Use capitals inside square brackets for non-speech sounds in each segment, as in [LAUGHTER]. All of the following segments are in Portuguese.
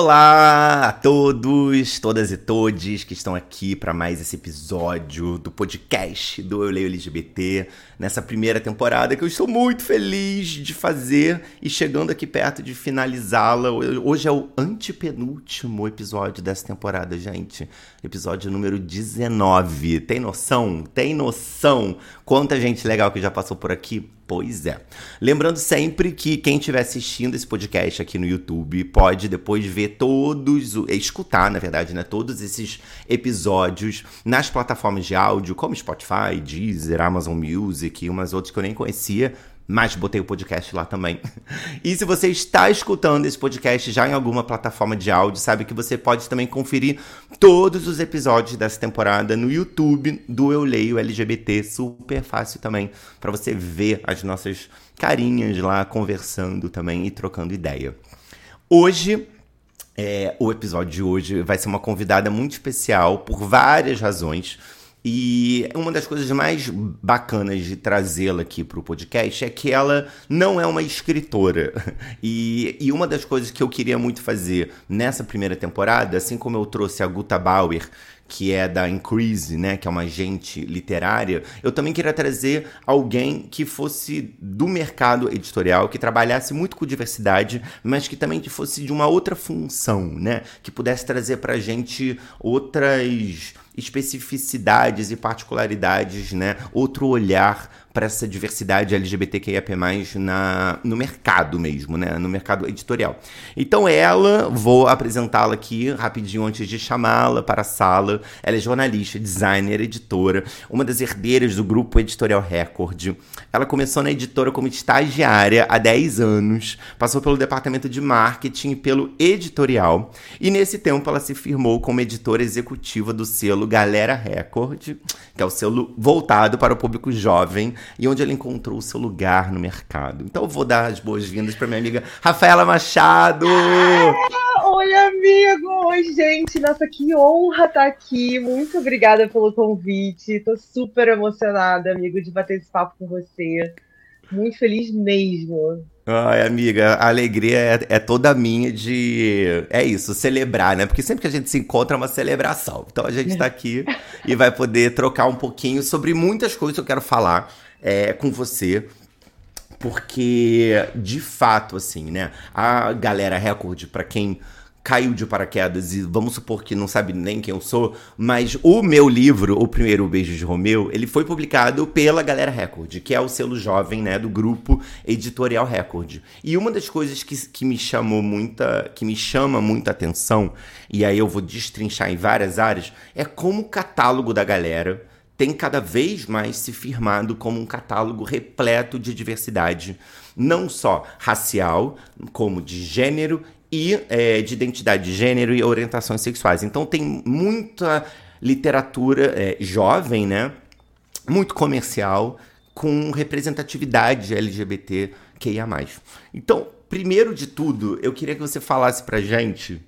Olá a todos, todas e todes que estão aqui para mais esse episódio do podcast do Eu Leio LGBT, nessa primeira temporada que eu estou muito feliz de fazer e chegando aqui perto de finalizá-la. Hoje é o antepenúltimo episódio dessa temporada, gente. Episódio número 19. Tem noção? Tem noção? Quanta gente legal que já passou por aqui? Pois é. Lembrando sempre que quem estiver assistindo esse podcast aqui no YouTube pode depois ver todos, escutar, na verdade, né, todos esses episódios nas plataformas de áudio, como Spotify, Deezer, Amazon Music e umas outras que eu nem conhecia, mas botei o podcast lá também. [LAUGHS] E se você está escutando esse podcast já em alguma plataforma de áudio, sabe que você pode também conferir todos os episódios dessa temporada no YouTube do Eu Leio LGBT, super fácil também para você ver as nossas carinhas lá conversando também e trocando ideia. Hoje é, o episódio de hoje vai ser uma convidada muito especial por várias razões. E uma das coisas mais bacanas de trazê-la aqui para o podcast é que ela não é uma escritora. [LAUGHS] E, e uma das coisas que eu queria muito fazer nessa primeira temporada, assim como eu trouxe a Guta Bauer, que é da Increase, né, que é uma agente literária, eu também queria trazer alguém que fosse do mercado editorial, que trabalhasse muito com diversidade, mas que também fosse de uma outra função, né, que pudesse trazer para a gente outras especificidades e particularidades, né? Outro olhar para essa diversidade LGBTQIAP+, na, no mercado mesmo, né? No mercado editorial. Então ela, vou apresentá-la aqui rapidinho antes de chamá-la para a sala. Ela é jornalista, designer, editora, uma das herdeiras do grupo Editorial Record. Ela começou na editora como estagiária há 10 anos, passou pelo departamento de marketing e pelo editorial, e nesse tempo ela se firmou como editora executiva do selo Galera Record, que é o selo voltado para o público jovem e onde ela encontrou o seu lugar no mercado. Então eu vou dar as boas-vindas para minha amiga Rafaela Machado. Ah, oi, amigo! Oi, gente! Nossa, que honra estar aqui. Muito obrigada pelo convite. Tô super emocionada, amigo, de bater esse papo com você. Muito feliz mesmo. Ai, amiga, a alegria é, é, toda minha de. É isso, celebrar, né? Porque sempre que a gente se encontra é uma celebração. Então a gente tá aqui [LAUGHS] e vai poder trocar um pouquinho sobre muitas coisas que eu quero falar é, com você. Porque, de fato, assim, né? A galera Record, para quem caiu de paraquedas e vamos supor que não sabe nem quem eu sou, mas o meu livro, o primeiro Beijo de Romeu, ele foi publicado pela Galera Record, que é o selo jovem, né, do grupo Editorial Record. E uma das coisas que, que me chamou muita, que me chama muita atenção, e aí eu vou destrinchar em várias áreas, é como o catálogo da galera tem cada vez mais se firmado como um catálogo repleto de diversidade, não só racial, como de gênero e é, de identidade de gênero e orientações sexuais. Então tem muita literatura é, jovem, né? Muito comercial, com representatividade LGBT que ia mais. Então, primeiro de tudo, eu queria que você falasse pra gente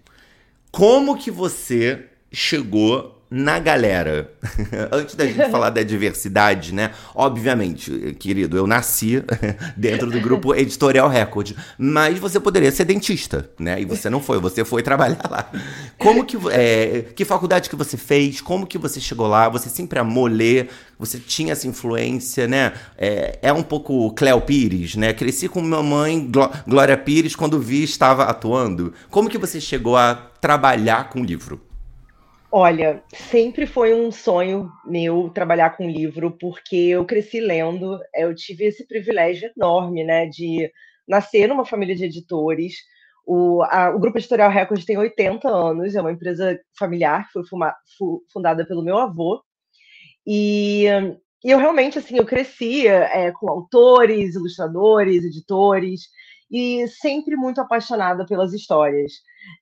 como que você chegou na galera. [LAUGHS] Antes da gente falar da diversidade, né? Obviamente, querido, eu nasci [LAUGHS] dentro do grupo Editorial Record, mas você poderia ser dentista, né? E você não foi, você foi trabalhar lá. Como que é, que faculdade que você fez? Como que você chegou lá? Você sempre amou ler? Você tinha essa influência, né? É, é um pouco Cléo Pires, né? Cresci com minha mãe Glória Pires quando vi estava atuando. Como que você chegou a trabalhar com livro? Olha, sempre foi um sonho meu trabalhar com livro, porque eu cresci lendo, eu tive esse privilégio enorme, né, de nascer numa família de editores. O, a, o Grupo Editorial Record tem 80 anos, é uma empresa familiar que foi fuma, fu, fundada pelo meu avô. E e eu realmente, assim, eu crescia é, com autores, ilustradores, editores, e sempre muito apaixonada pelas histórias.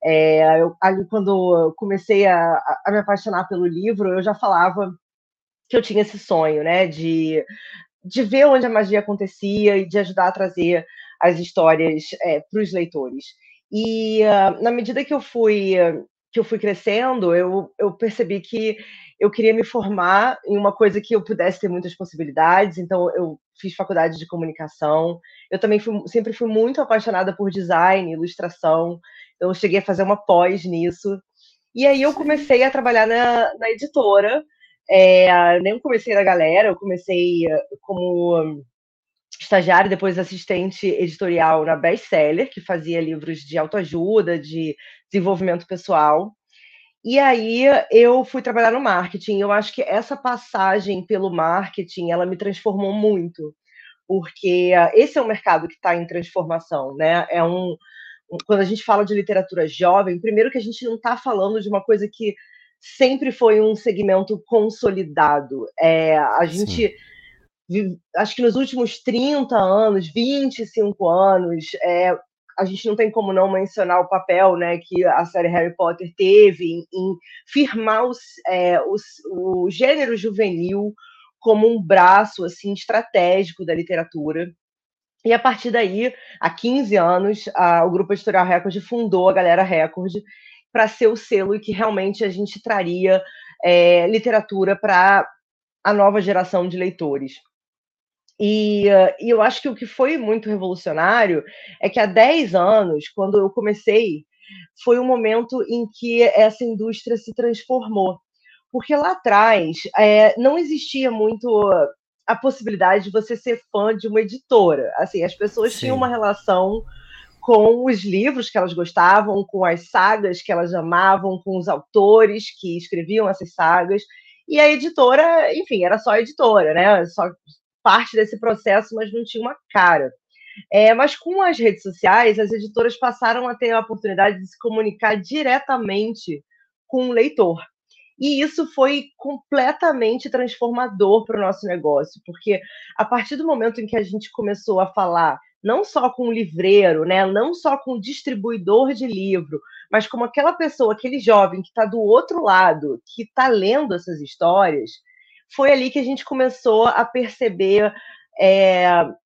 É, eu, ali, quando eu comecei a, a, me apaixonar pelo livro, eu já falava que eu tinha esse sonho, né, de, de ver onde a magia acontecia e de ajudar a trazer as histórias é, para os leitores. E uh, na medida que eu fui que eu fui crescendo, eu, eu percebi que eu queria me formar em uma coisa que eu pudesse ter muitas possibilidades, então eu fiz faculdade de comunicação. Eu também fui, sempre fui muito apaixonada por design, ilustração. Eu cheguei a fazer uma pós nisso. E aí eu comecei a trabalhar na, na editora. É, nem comecei na galera, eu comecei eh, como estagiária, depois assistente editorial na Bestseller, que fazia livros de autoajuda, de desenvolvimento pessoal. E aí eu fui trabalhar no marketing. Eu acho que essa passagem pelo marketing, ela me transformou muito, porque esse é um mercado que está em transformação, né? É um quando a gente fala de literatura jovem, primeiro que a gente não está falando de uma coisa que sempre foi um segmento consolidado. É, a gente Sim. acho que nos últimos 30 anos, 25 anos, é, a gente não tem como não mencionar o papel né, que a série Harry Potter teve em, em firmar os, é, os, o gênero juvenil como um braço assim estratégico da literatura. E a partir daí, há 15 anos, a, o Grupo Editorial Record fundou a Galera Record para ser o selo que realmente a gente traria é, literatura para a nova geração de leitores. E, e, eu acho que o que foi muito revolucionário é que há 10 anos, quando eu comecei, foi um momento em que essa indústria se transformou. Porque lá atrás é, não existia muito a possibilidade de você ser fã de uma editora. Assim, as pessoas Sim. tinham uma relação com os livros que elas gostavam, com as sagas que elas amavam, com os autores que escreviam essas sagas. E a editora, enfim, era só editora, né? Só parte desse processo, mas não tinha uma cara. É, mas com as redes sociais, as editoras passaram a ter a oportunidade de se comunicar diretamente com o leitor. E isso foi completamente transformador para o nosso negócio, porque a partir do momento em que a gente começou a falar não só com o livreiro, né, não só com o distribuidor de livro, mas como aquela pessoa, aquele jovem que está do outro lado, que está lendo essas histórias, foi ali que a gente começou a perceber é,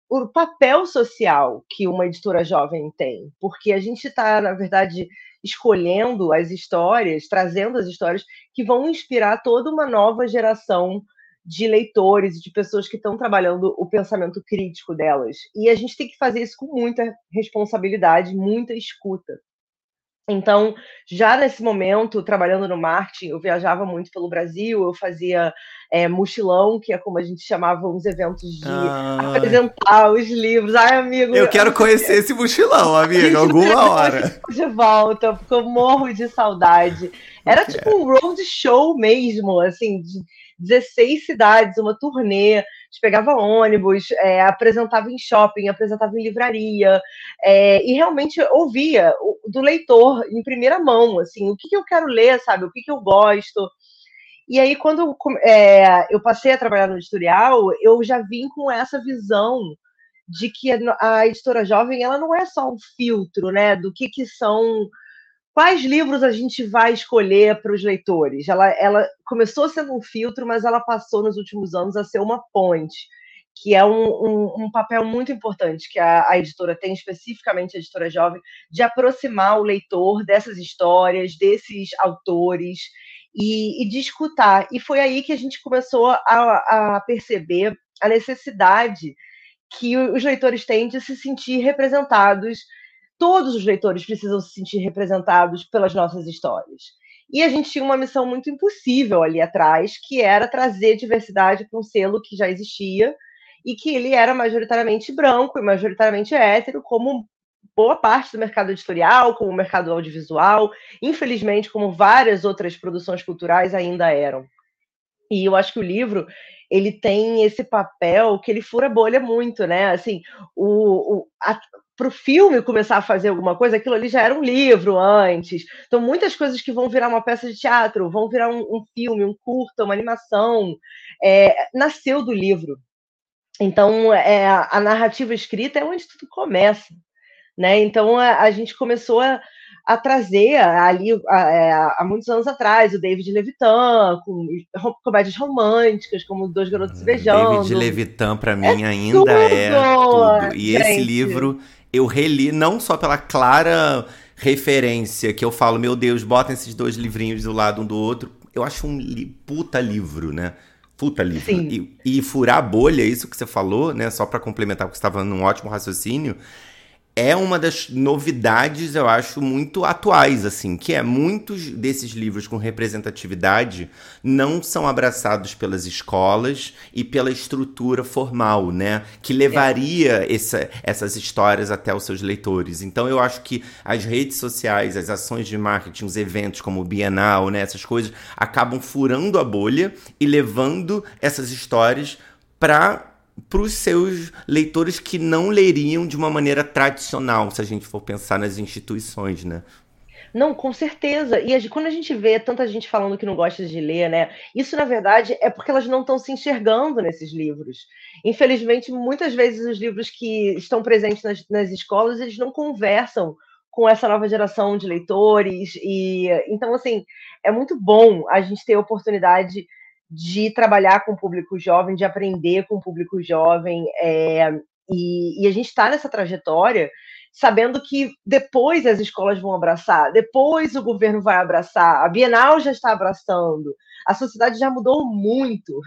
o papel social que uma editora jovem tem, porque a gente está, na verdade, escolhendo as histórias, trazendo as histórias que vão inspirar toda uma nova geração de leitores e de pessoas que estão trabalhando o pensamento crítico delas. E a gente tem que fazer isso com muita responsabilidade, muita escuta. Então, já nesse momento, trabalhando no marketing, eu viajava muito pelo Brasil, eu fazia é, mochilão, que é como a gente chamava uns eventos de ah. apresentar os livros. Ai, amigo. Eu quero conhecer esse mochilão, amigo, [LAUGHS] alguma hora. De volta, porque eu morro de saudade. Era tipo um road show mesmo, assim, de 16 cidades, uma turnê. A gente pegava ônibus, é, apresentava em shopping, apresentava em livraria, é, e realmente ouvia do leitor em primeira mão, assim, o que, que eu quero ler, sabe? O que, que eu gosto. E aí, quando é, eu passei a trabalhar no editorial, eu já vim com essa visão de que a, editora jovem ela não é só um filtro, né, do que, que são quais livros a gente vai escolher para os leitores. Ela, ela começou sendo um filtro, mas ela passou nos últimos anos a ser uma ponte, que é um, um, um papel muito importante que a, a, editora tem, especificamente a editora jovem, de aproximar o leitor dessas histórias, desses autores e, e de escutar. E foi aí que a gente começou a, a perceber a necessidade que os leitores têm de se sentir representados. Todos os leitores precisam se sentir representados pelas nossas histórias. E a gente tinha uma missão muito impossível ali atrás, que era trazer diversidade para um selo que já existia e que ele era majoritariamente branco e majoritariamente hétero, como boa parte do mercado editorial, como o mercado audiovisual, infelizmente, como várias outras produções culturais ainda eram. E eu acho que o livro ele tem esse papel que ele fura bolha muito, né? Assim, o, o a, para o filme começar a fazer alguma coisa, aquilo ali já era um livro antes. Então, muitas coisas que vão virar uma peça de teatro, vão virar um, um filme, um curta, uma animação, é, nasceu do livro. Então, é, a narrativa escrita é onde tudo começa. Né? Então, a, a gente começou a, a trazer ali é, há muitos anos atrás o David Levitan com comédias românticas como Dois Garotos Beijando. David Levitan para mim é ainda tudo, é tudo. E gente. esse livro eu reli não só pela clara referência que eu falo, meu Deus, botem esses dois livrinhos do lado um do outro. Eu acho um li puta livro, né? Puta livro. E, e, furar a bolha, isso que você falou, né? Só para complementar, porque você estava num ótimo raciocínio é uma das novidades, eu acho, muito atuais, assim, que é muitos desses livros com representatividade não são abraçados pelas escolas e pela estrutura formal, né? Que levaria é. essa, essas histórias até os seus leitores. Então eu acho que as redes sociais, as ações de marketing, os eventos como o Bienal, né? Essas coisas acabam furando a bolha e levando essas histórias para para os seus leitores que não leriam de uma maneira tradicional, se a gente for pensar nas instituições, né? Não, com certeza. E quando a gente vê tanta gente falando que não gosta de ler, né? Isso, na verdade, é porque elas não estão se enxergando nesses livros. Infelizmente, muitas vezes os livros que estão presentes nas, nas escolas, eles não conversam com essa nova geração de leitores. E então, assim, é muito bom a gente ter a oportunidade de trabalhar com o público jovem, de aprender com o público jovem, é, e, e, a gente está nessa trajetória sabendo que depois as escolas vão abraçar, depois o governo vai abraçar, a Bienal já está abraçando, a sociedade já mudou muito,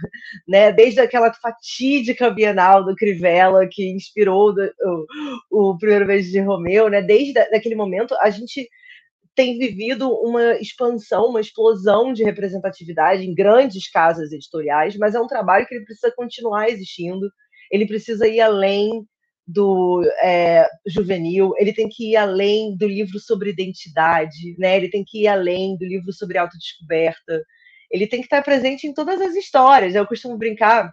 né? Desde aquela fatídica Bienal do Crivella que inspirou do, o, o primeiro beijo de Romeu, né? Desde aquele momento a gente tem vivido uma expansão, uma explosão de representatividade em grandes casas editoriais, mas é um trabalho que ele precisa continuar existindo, ele precisa ir além do é, juvenil, ele tem que ir além do livro sobre identidade, né? ele tem que ir além do livro sobre autodescoberta, ele tem que estar presente em todas as histórias. Eu costumo brincar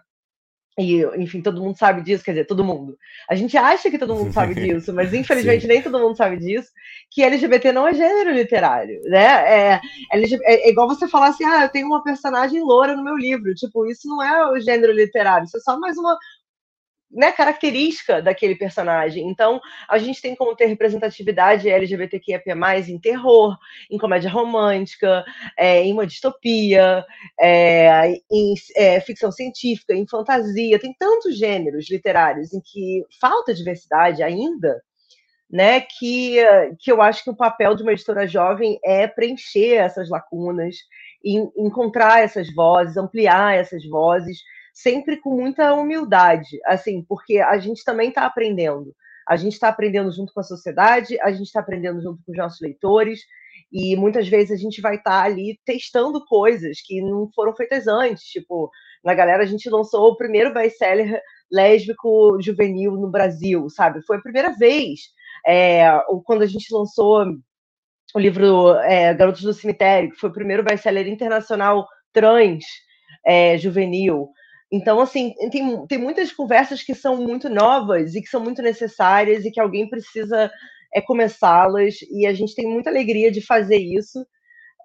e, enfim, todo mundo sabe disso, quer dizer, todo mundo. A gente acha que todo mundo sabe [LAUGHS] disso, mas infelizmente nem todo mundo sabe disso, que LGBT não é gênero literário, né? É, é, é igual você falar assim, ah, eu tenho uma personagem loura no meu livro. Tipo, isso não é o gênero literário, isso é só mais uma, né, característica daquele personagem. Então, a gente tem como ter representatividade LGBTQIA+, em terror, em comédia romântica, é, em uma distopia, é, em é, ficção científica, em fantasia. Tem tantos gêneros literários em que falta diversidade ainda, né, que, que eu acho que o papel de uma editora jovem é preencher essas lacunas, encontrar essas vozes, ampliar essas vozes, sempre com muita humildade, assim, porque a gente também está aprendendo. A gente está aprendendo junto com a sociedade, a gente está aprendendo junto com os nossos leitores, e muitas vezes a gente vai estar tá ali testando coisas que não foram feitas antes. Tipo, na galera, a gente lançou o primeiro best-seller lésbico juvenil no Brasil, sabe? Foi a primeira vez. É, quando a gente lançou o livro é, Garotos do Cemitério, que foi o primeiro best-seller internacional trans é, juvenil. Então, assim, tem, tem muitas conversas que são muito novas e que são muito necessárias e que alguém precisa é, começá-las, e a gente tem muita alegria de fazer isso,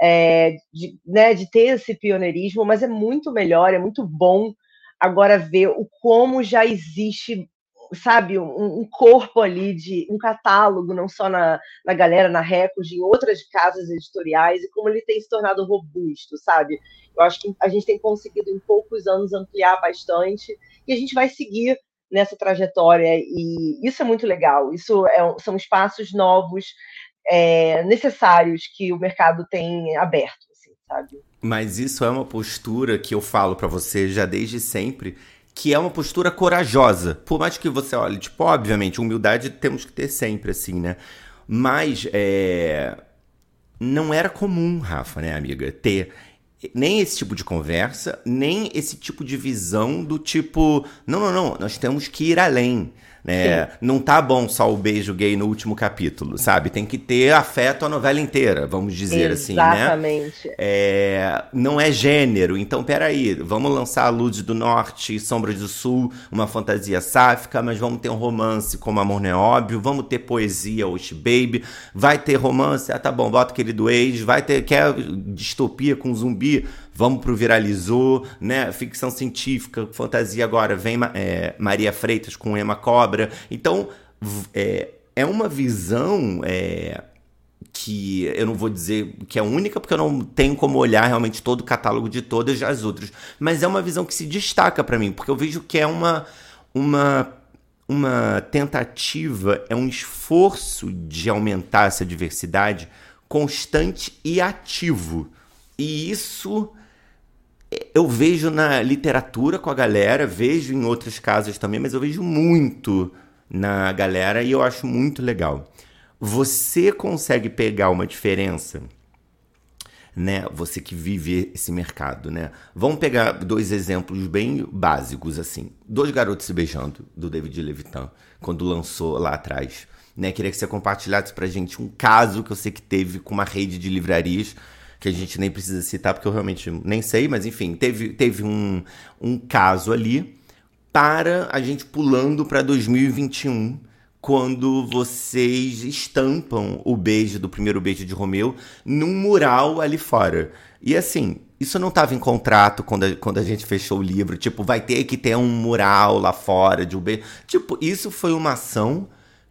é, de, né, de ter esse pioneirismo, mas é muito melhor, é muito bom agora ver o como já existe sabe, um, um, corpo ali de um catálogo, não só na, na galera, na Record, em outras casas editoriais, e como ele tem se tornado robusto, sabe? Eu acho que a gente tem conseguido em poucos anos ampliar bastante, e a gente vai seguir nessa trajetória, e isso é muito legal. Isso é, são espaços novos, é, necessários que o mercado tem aberto, assim, sabe? Mas isso é uma postura que eu falo para você já desde sempre, que é uma postura corajosa. Por mais que você olhe, tipo, obviamente, humildade temos que ter sempre, assim, né? Mas é... não era comum, Rafa, né, amiga, ter nem esse tipo de conversa, nem esse tipo de visão do tipo, não, não, não, nós temos que ir além. É, não tá bom só o beijo gay no último capítulo, sabe? Tem que ter afeto a novela inteira, vamos dizer Exatamente. assim, né? Exatamente. É, não é gênero, então peraí, vamos lançar a Luz do Norte, Sombras do Sul, uma fantasia sáfica, mas vamos ter um romance como Amor Não é Óbvio, vamos ter poesia, Osh Baby, vai ter romance, ah tá bom, bota aquele do ex, vai ter, quer distopia com zumbi, vamos pro viralizou, né? Ficção científica, fantasia agora, vem é, Maria Freitas com Emma Cobra. Então, é, é uma visão é, que eu não vou dizer que é única, porque eu não tenho como olhar realmente todo o catálogo de todas as outras, mas é uma visão que se destaca para mim, porque eu vejo que é uma, uma, uma tentativa, é um esforço de aumentar essa diversidade constante e ativo. E isso eu vejo na literatura com a galera, vejo em outros casos também, mas eu vejo muito na galera e eu acho muito legal. Você consegue pegar uma diferença, né? Você que vive esse mercado, né? Vamos pegar dois exemplos bem básicos assim. Dois garotos se beijando do David Levitan, quando lançou lá atrás, né? Queria que você compartilhasse pra gente um caso que eu sei que teve com uma rede de livrarias que a gente nem precisa citar, porque eu realmente nem sei, mas enfim, teve, teve um, um caso ali para a gente pulando para 2021, quando vocês estampam o beijo do primeiro beijo de Romeu num mural ali fora. E assim, isso não estava em contrato quando a, quando a gente fechou o livro, tipo, vai ter que ter um mural lá fora de um beijo. Tipo, isso foi uma ação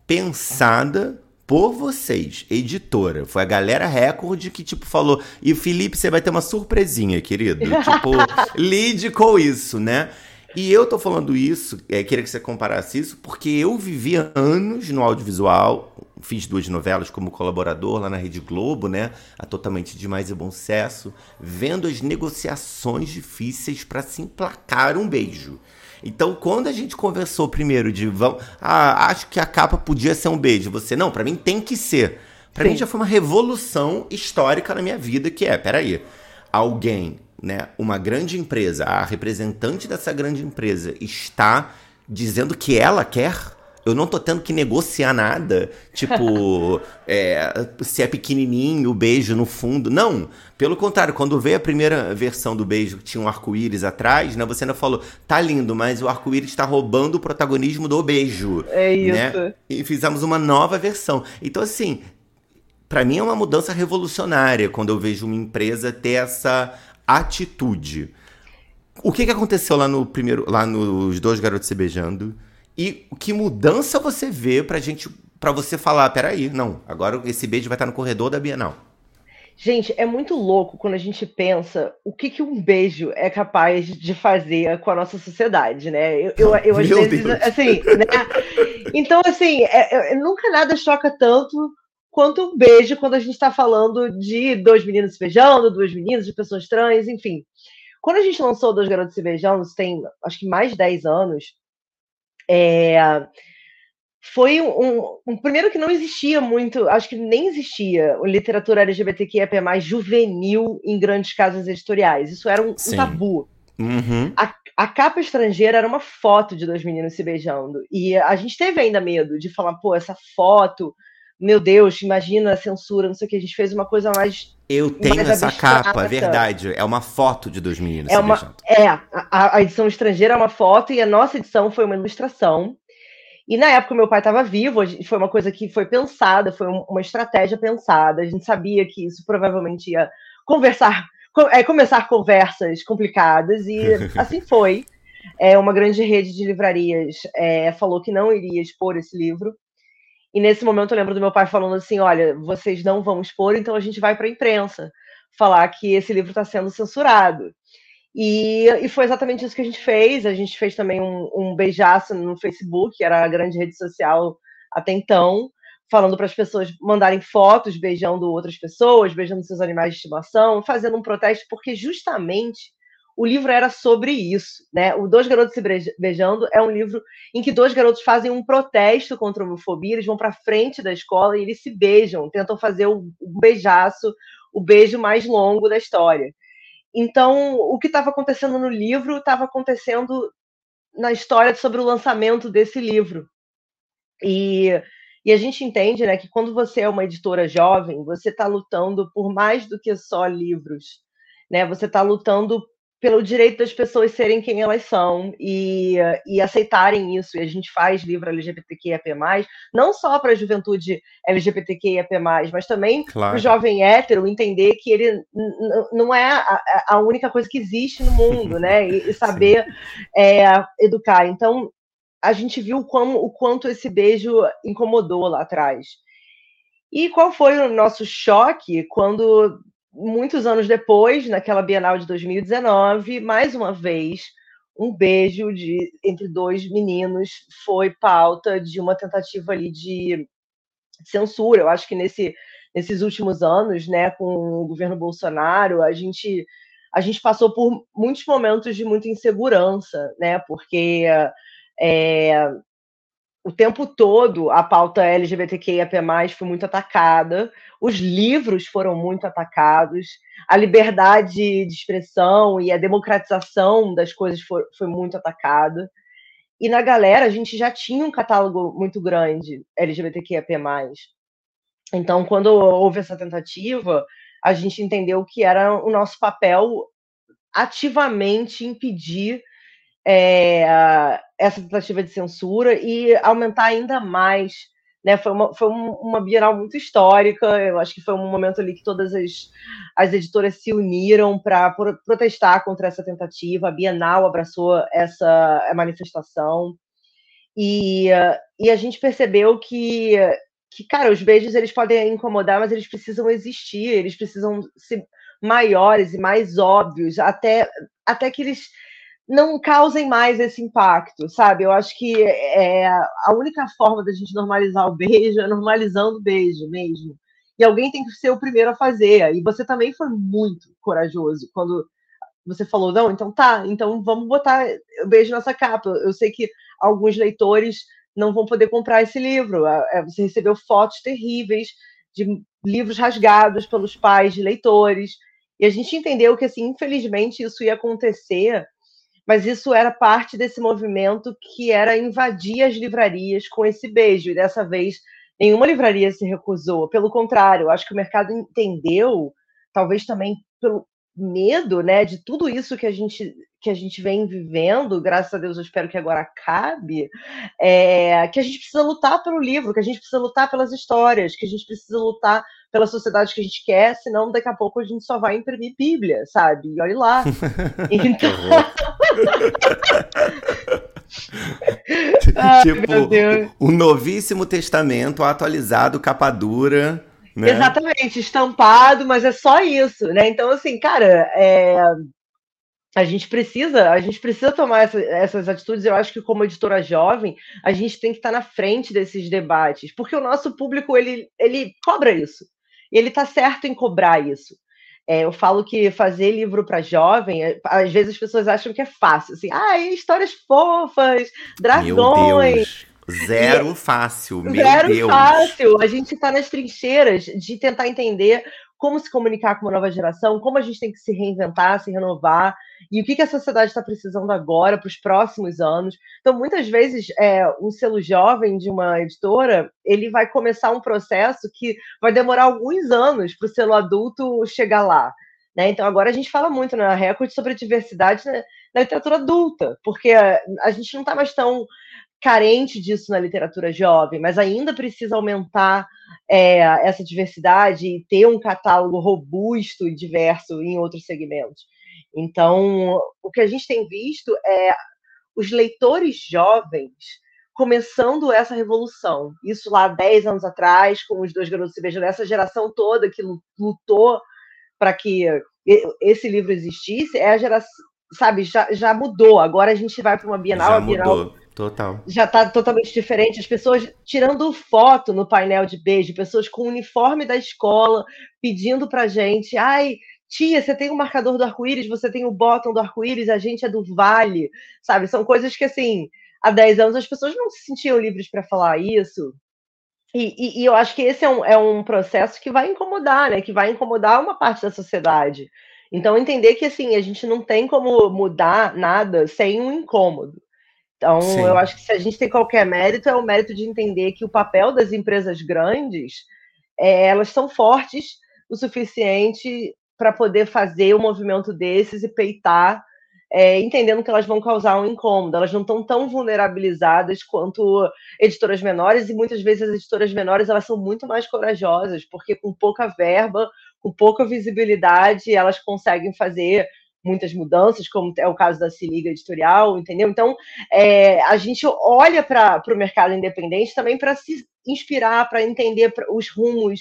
pensada por vocês, editora. Foi a galera Record que, tipo, falou. E Felipe, você vai ter uma surpresinha, querido. [LAUGHS] tipo, lide com isso, né? E eu tô falando isso, é, queria que você comparasse isso, porque eu vivi anos no audiovisual, fiz duas novelas como colaborador lá na Rede Globo, né? A Totalmente Demais e Bom Sucesso, vendo as negociações difíceis para se emplacar um beijo. Então, quando a gente conversou primeiro de vamos, ah, acho que a capa podia ser um beijo, você não, para mim tem que ser. Para mim já foi uma revolução histórica na minha vida que é, peraí, alguém, né, uma grande empresa, a representante dessa grande empresa está dizendo que ela quer eu não tô tendo que negociar nada. Tipo, [LAUGHS] é, se é pequenininho, o beijo no fundo. Não. Pelo contrário, quando veio a primeira versão do beijo, que tinha um arco-íris atrás, né? Você ainda falou, tá lindo, mas o arco-íris está roubando o protagonismo do beijo. É isso. Né? E fizemos uma nova versão. Então, assim, para mim é uma mudança revolucionária quando eu vejo uma empresa ter essa atitude. O que, que aconteceu lá no primeiro, lá nos dois garotos se beijando? E que mudança você vê pra gente, para você falar, peraí, não, agora esse beijo vai estar no corredor da Bienal. Gente, é muito louco quando a gente pensa o que, que um beijo é capaz de fazer com a nossa sociedade, né? Eu, eu, [LAUGHS] eu às vezes, Deus. assim, né? Então, assim, é, é, nunca nada choca tanto quanto um beijo quando a gente está falando de dois meninos se beijando, duas meninas, de pessoas trans, enfim. Quando a gente lançou Dois Garotos Se Beijando, tem acho que mais de 10 anos, é, foi um, um, Primeiro que não existia muito, acho que nem existia literatura LGBTQIA mais juvenil em grandes casas editoriais. Isso era um, um tabu. Uhum. A, a, capa estrangeira era uma foto de dois meninos se beijando. E a gente teve ainda medo de falar, pô, essa foto, meu Deus, imagina a censura, não sei o que. A gente fez uma coisa mais. Eu tenho essa abstrata. capa, é verdade. É uma foto de dois meninos é se uma, beijando. É, a, a edição estrangeira é uma foto e a nossa edição foi uma ilustração. E na época meu pai estava vivo, foi uma coisa que foi pensada, foi uma estratégia pensada. A gente sabia que isso provavelmente ia conversar, é, começar conversas complicadas, e [LAUGHS] assim foi. É, uma grande rede de livrarias é, falou que não iria expor esse livro. E nesse momento eu lembro do meu pai falando assim: olha, vocês não vão expor, então a gente vai para a imprensa falar que esse livro está sendo censurado. E, e, foi exatamente isso que a gente fez. A gente fez também um, um beijaço no Facebook, que era a grande rede social até então, falando para as pessoas mandarem fotos beijando outras pessoas, beijando seus animais de estimação, fazendo um protesto, porque justamente o livro era sobre isso, né? O Dois Garotos se Beijando é um livro em que dois garotos fazem um protesto contra a homofobia, eles vão para frente da escola e eles se beijam, tentam fazer o, o beijaço, o beijo mais longo da história. Então, o que estava acontecendo no livro estava acontecendo na história sobre o lançamento desse livro. E, e a gente entende né, que quando você é uma editora jovem, você está lutando por mais do que só livros. Né? Você está lutando pelo direito das pessoas serem quem elas são e, e aceitarem isso. E a gente faz livro LGBTQIAP+, não só para a juventude LGBTQIAP+, mas também claro. para o jovem hétero entender que ele não é a, a, única coisa que existe no mundo, né? E, e [LAUGHS] saber é, educar. Então, a gente viu como, o quanto esse beijo incomodou lá atrás. E qual foi o nosso choque quando muitos anos depois, naquela Bienal de 2019, mais uma vez, um beijo de, entre dois meninos foi pauta de uma tentativa ali de censura. Eu acho que nesse, nesses últimos anos, né, com o governo Bolsonaro, a gente a gente passou por muitos momentos de muita insegurança, né, porque é, o tempo todo a pauta LGBTQIAP+, foi muito atacada, os livros foram muito atacados, a liberdade de expressão e a democratização das coisas foi, foi muito atacada. E na galera, a gente já tinha um catálogo muito grande LGBTQIAP+. Então, quando houve essa tentativa, a gente entendeu que era o nosso papel ativamente impedir é, essa tentativa de censura e aumentar ainda mais. Né? Foi, uma, foi uma Bienal muito histórica, eu acho que foi um momento ali que todas as, as editoras se uniram para protestar contra essa tentativa. A Bienal abraçou essa manifestação. E, e a gente percebeu que, que, cara, os beijos eles podem incomodar, mas eles precisam existir, eles precisam ser maiores e mais óbvios, até, até que eles não causem mais esse impacto, sabe? Eu acho que é, a única forma da gente normalizar o beijo é normalizando o beijo mesmo. E alguém tem que ser o primeiro a fazer. E você também foi muito corajoso quando você falou, não, então tá, então vamos botar o beijo nessa capa. Eu sei que alguns leitores não vão poder comprar esse livro. É, você recebeu fotos terríveis de livros rasgados pelos pais de leitores. E a gente entendeu que, assim, infelizmente, isso ia acontecer mas isso era parte desse movimento que era invadir as livrarias com esse beijo. E dessa vez, nenhuma livraria se recusou. Pelo contrário, acho que o mercado entendeu, talvez também pelo medo, né, de tudo isso que a gente que a gente vem vivendo, graças a Deus eu espero que agora acabe, é, que a gente precisa lutar pelo livro, que a gente precisa lutar pelas histórias, que a gente precisa lutar pela sociedade que a gente quer, senão daqui a pouco a gente só vai imprimir Bíblia, sabe? E olhe lá. [LAUGHS] Então... [LAUGHS] tipo, o Novíssimo Testamento atualizado, capa dura. Né? Exatamente, estampado, mas é só isso, né? Então, assim, cara, é, a gente precisa, a gente precisa tomar essa, essas atitudes. Eu acho que como editora jovem, a gente tem que estar na frente desses debates, porque o nosso público ele, ele cobra isso. E ele está certo em cobrar isso. É, eu falo que fazer livro para jovem, é, às vezes as pessoas acham que é fácil, assim, ah, histórias fofas, dragões. Zero fácil, meu zero Deus. fácil. A gente está nas trincheiras de tentar entender como se comunicar com uma nova geração, como a gente tem que se reinventar, se renovar, e o que, que a sociedade está precisando agora, para os próximos anos. Então, muitas vezes, é, um selo jovem de uma editora, ele vai começar um processo que vai demorar alguns anos para o selo adulto chegar lá. Né? Então, agora a gente fala muito na Record sobre diversidade na, na literatura adulta, porque a, a gente não está mais tão carente disso na literatura jovem, mas ainda precisa aumentar é, essa diversidade e ter um catálogo robusto e diverso em outros segmentos. Então, o que a gente tem visto é os leitores jovens começando essa revolução. Isso lá 10 anos atrás, com os dois garotos se beijando, essa geração toda que lutou para que esse livro existisse, é a geração, sabe, já, já mudou. Agora a gente vai para uma Bienal, já a Bienal mudou Total. Já está totalmente diferente. As pessoas tirando foto no painel de beijo, pessoas com o uniforme da escola pedindo pra gente: ai, tia, você tem o marcador do arco-íris, você tem o bottom do arco-íris, a gente é do Vale, sabe? São coisas que, assim, há 10 anos as pessoas não se sentiam livres para falar isso. E, e, e, eu acho que esse é um, é um processo que vai incomodar, né? Que vai incomodar uma parte da sociedade. Então, entender que, assim, a gente não tem como mudar nada sem um incômodo. Então, Sim. eu acho que se a gente tem qualquer mérito, é o mérito de entender que o papel das empresas grandes, é, elas são fortes o suficiente para poder fazer um movimento desses e peitar, é, entendendo que elas vão causar um incômodo. Elas não estão tão vulnerabilizadas quanto editoras menores, e muitas vezes as editoras menores elas são muito mais corajosas, porque com pouca verba, com pouca visibilidade, elas conseguem fazer muitas mudanças, como é o caso da Se Liga Editorial, entendeu? Então, é, a gente olha para o mercado independente também para se inspirar, para entender os rumos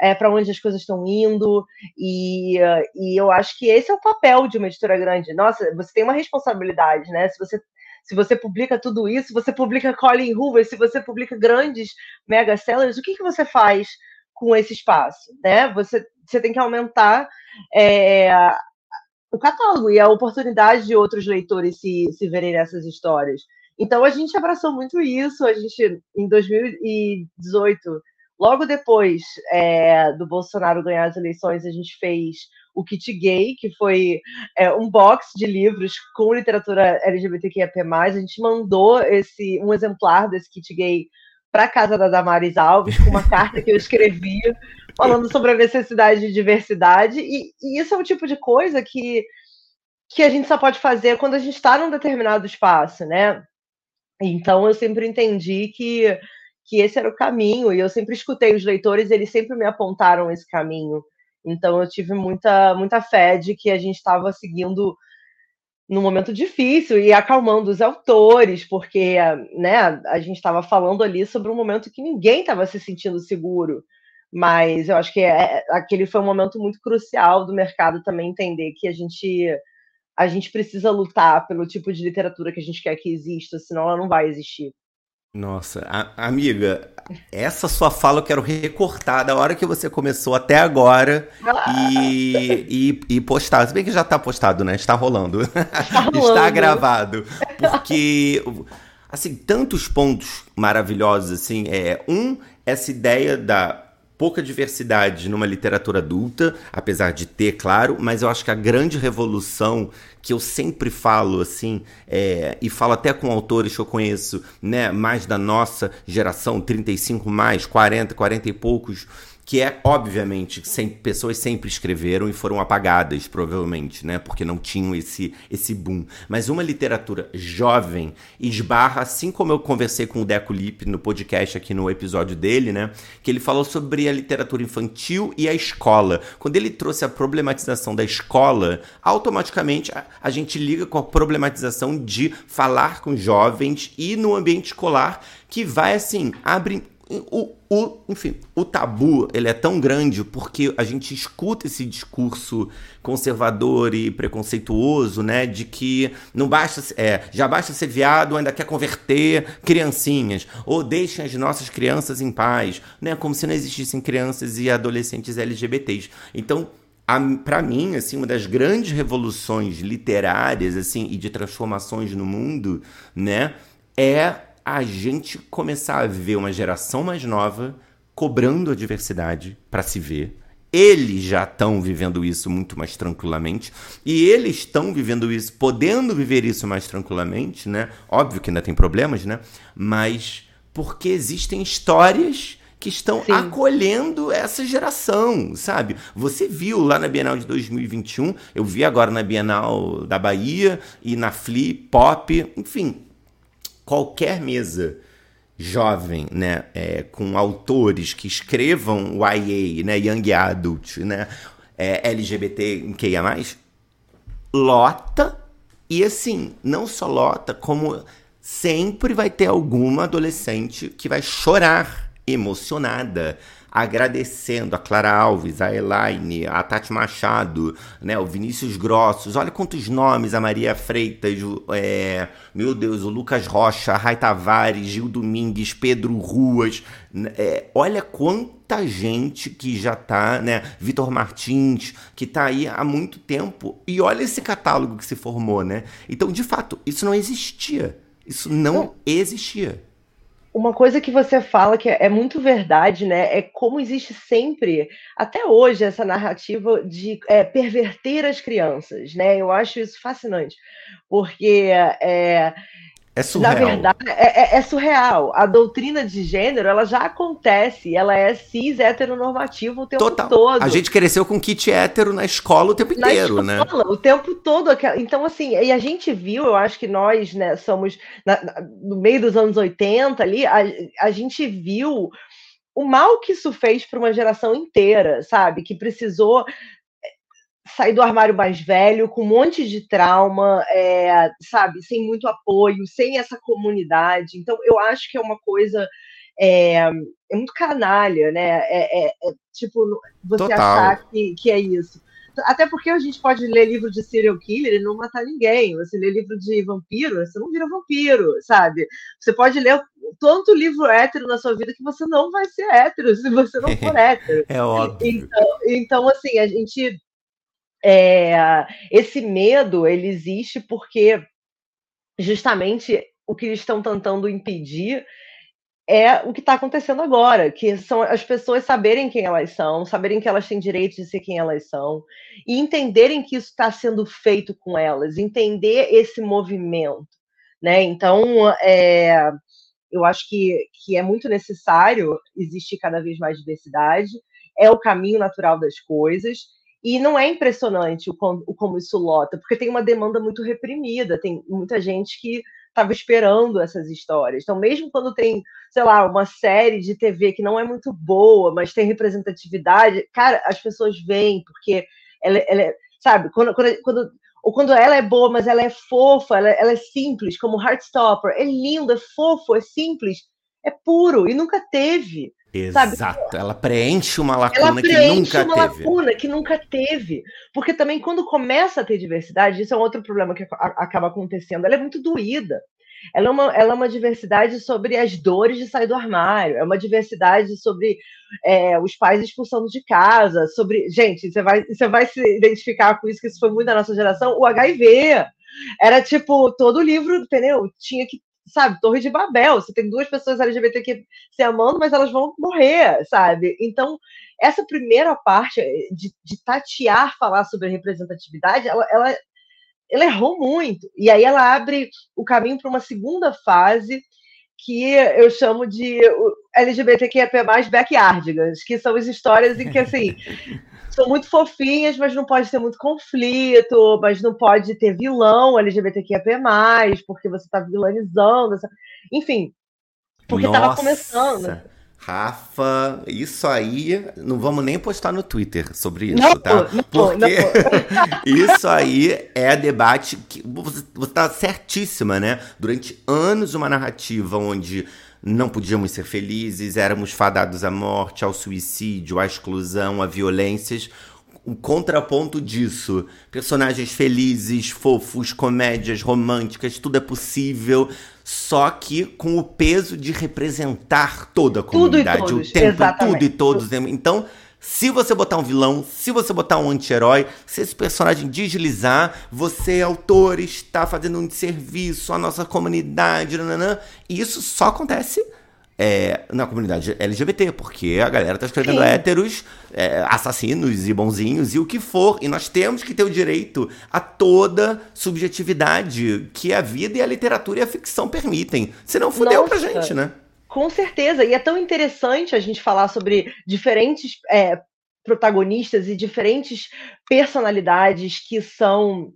é, para onde as coisas estão indo, e, e eu acho que esse é o papel de uma editora grande. Nossa, você tem uma responsabilidade, né? Se você se você publica tudo isso, você publica Colin Hoover, se você publica grandes mega sellers, o que, que você faz com esse espaço? Né? Você, você tem que aumentar é, o catálogo e a oportunidade de outros leitores se, se verem nessas histórias. Então a gente abraçou muito isso. A gente, em 2018, logo depois é, do Bolsonaro ganhar as eleições, a gente fez o Kit Gay, que foi é, um box de livros com literatura LGBTQIA+. A gente mandou esse um exemplar desse Kit Gay para casa da Damares Alves, com uma carta que eu escrevi falando sobre a necessidade de diversidade. E, e, isso é o tipo de coisa que, que a gente só pode fazer quando a gente está num determinado espaço, né? Então eu sempre entendi que, que esse era o caminho, e eu sempre escutei os leitores, eles sempre me apontaram esse caminho. Então eu tive muita, muita fé de que a gente estava seguindo num momento difícil e acalmando os autores, porque né, a gente estava falando ali sobre um momento que ninguém estava se sentindo seguro. Mas eu acho que é, aquele foi um momento muito crucial do mercado também entender que a gente a gente precisa lutar pelo tipo de literatura que a gente quer que exista, senão ela não vai existir. Nossa, a, amiga, essa sua fala eu quero recortar da hora que você começou até agora e, e, e, postar. Se bem que já está postado, né? Está rolando. [LAUGHS] Está, rolando. Está gravado. [LAUGHS] Porque, assim, tantos pontos maravilhosos, assim. É, um, essa ideia da pouca diversidade numa literatura adulta, apesar de ter, claro, mas eu acho que a grande revolução que eu sempre falo assim, é, e falo até com autores que eu conheço, né, mais da nossa geração, 35 mais, 40, 40 e poucos, que é, obviamente, sempre, pessoas sempre escreveram e foram apagadas, provavelmente, né? Porque não tinham esse, esse boom. Mas uma literatura jovem esbarra, assim como eu conversei com o Deco Lippe no podcast aqui no episódio dele, né? Que ele falou sobre a literatura infantil e a escola. Quando ele trouxe a problematização da escola, automaticamente a, a gente liga com a problematização de falar com jovens e no ambiente escolar que vai assim, abre o, o, enfim, o tabu ele é tão grande porque a gente escuta esse discurso conservador e preconceituoso, né, de que não basta, é, já basta ser viado, ainda quer converter criancinhas, ou deixem as nossas crianças em paz, né, como se não existissem crianças e adolescentes LGBTs. Então, para mim, assim, uma das grandes revoluções literárias, assim, e de transformações no mundo, né, é a gente começar a ver uma geração mais nova cobrando a diversidade para se ver. Eles já estão vivendo isso muito mais tranquilamente e eles estão vivendo isso, podendo viver isso mais tranquilamente, né? Óbvio que ainda tem problemas, né? Mas porque existem histórias que estão Sim. acolhendo essa geração, sabe? Você viu lá na Bienal de 2021, eu vi agora na Bienal da Bahia e na Flip Pop, enfim, qualquer mesa jovem, né, é, com autores que escrevam YA, né, Young Adult, né, é, LGBTQIA+, lota, e assim, não só lota, como sempre vai ter alguma adolescente que vai chorar emocionada agradecendo a Clara Alves, a Elaine, a Tati Machado, né, o Vinícius Grossos, olha quantos nomes, a Maria Freitas, é, meu Deus, o Lucas Rocha, a Rai Tavares, Gil Domingues, Pedro Ruas, né, é, olha quanta gente que já tá, né, Vitor Martins, que tá aí há muito tempo, e olha esse catálogo que se formou, né, então, de fato, isso não existia, isso não. existia uma coisa que você fala que é, muito verdade, né? É como existe sempre, até hoje, essa narrativa de é, perverter as crianças, né? Eu acho isso fascinante, porque é, É surreal. Na verdade, é, é, é, surreal. A doutrina de gênero, ela já acontece. Ela é cis, heteronormativa o tempo Total. todo. A gente cresceu com kit hétero na escola o tempo na inteiro, né? escola, né? O tempo todo. Então, assim, e a gente viu, eu acho que nós, né, somos na, na, no meio dos anos 80 ali, a, a gente viu o mal que isso fez para uma geração inteira, sabe? Que precisou sair do armário mais velho, com um monte de trauma, é, sabe, sem muito apoio, sem essa comunidade. Então, eu acho que é uma coisa é, é muito canalha, né? É, é, é tipo, você Total. achar que, que é isso. Até porque a gente pode ler livro de serial killer e não matar ninguém. Você lê livro de vampiro, você não vira vampiro, sabe? Você pode ler tanto livro hétero na sua vida que você não vai ser hétero se você não for [LAUGHS] hétero. é óbvio. Então, então, assim, a gente é, esse medo ele existe porque justamente o que eles estão tentando impedir é o que está acontecendo agora, que são as pessoas saberem quem elas são, saberem que elas têm direito de ser quem elas são, e entenderem que isso está sendo feito com elas, entender esse movimento, né? Então, é, eu acho que, que é muito necessário existir cada vez mais diversidade, é o caminho natural das coisas, e não é impressionante o como, o como isso lota, porque tem uma demanda muito reprimida, tem muita gente que estava esperando essas histórias. Então, mesmo quando tem, sei lá, uma série de TV que não é muito boa, mas tem representatividade, cara, as pessoas vêm, porque ela, ela é, sabe, quando, quando, quando, ou quando ela é boa, mas ela é fofa, ela, ela é simples, como Heartstopper, é lindo, é fofo, é simples, é puro, e nunca teve. Exato, sabe? ela preenche uma lacuna preenche que nunca uma teve. lacuna que nunca teve. Porque também quando começa a ter diversidade, isso é um outro problema que acaba acontecendo, ela é muito doída. Ela é, uma, ela é uma diversidade sobre as dores de sair do armário, é uma diversidade sobre é, os pais expulsando de casa, sobre. Gente, você vai, você vai se identificar com isso, que isso foi muito da nossa geração, o HIV. Era tipo, todo livro, entendeu? Tinha que sabe, Torre de Babel. Você tem duas pessoas LGBTQ se amando, mas elas vão morrer, sabe? Então, essa primeira parte de, de tatear falar sobre representatividade, ela, ela, ela errou muito. E aí ela abre o caminho para uma segunda fase que eu chamo de LGBTQIA+, backyardigans, que são as histórias em que, assim, [LAUGHS] são muito fofinhas, mas não pode ter muito conflito, mas não pode ter vilão LGBTQIA+, porque você está vilanizando, enfim, porque estava começando. Rafa, isso aí, não vamos nem postar no Twitter sobre isso, não, tá? Não, Porque não, [LAUGHS] isso aí é debate que você está certíssima, né? Durante anos uma narrativa onde não podíamos ser felizes, éramos fadados à morte, ao suicídio, à exclusão, a violências. Um contraponto disso, personagens felizes, fofos, comédias românticas, tudo é possível, só que com o peso de representar toda a comunidade, o tempo, Exatamente. tudo e todos. Então, se você botar um vilão, se você botar um anti-herói, se esse personagem deslizar, você, autor, está fazendo um serviço à nossa comunidade, nananã. E isso só acontece é, na comunidade LGBT, porque a galera tá escrevendo Sim. héteros, é, assassinos e bonzinhos e o que for. E nós temos que ter o direito a toda subjetividade que a vida e a literatura e a ficção permitem. Senão fudeu Nossa. pra gente, né? Com certeza, e é tão interessante a gente falar sobre diferentes é, protagonistas e diferentes personalidades que são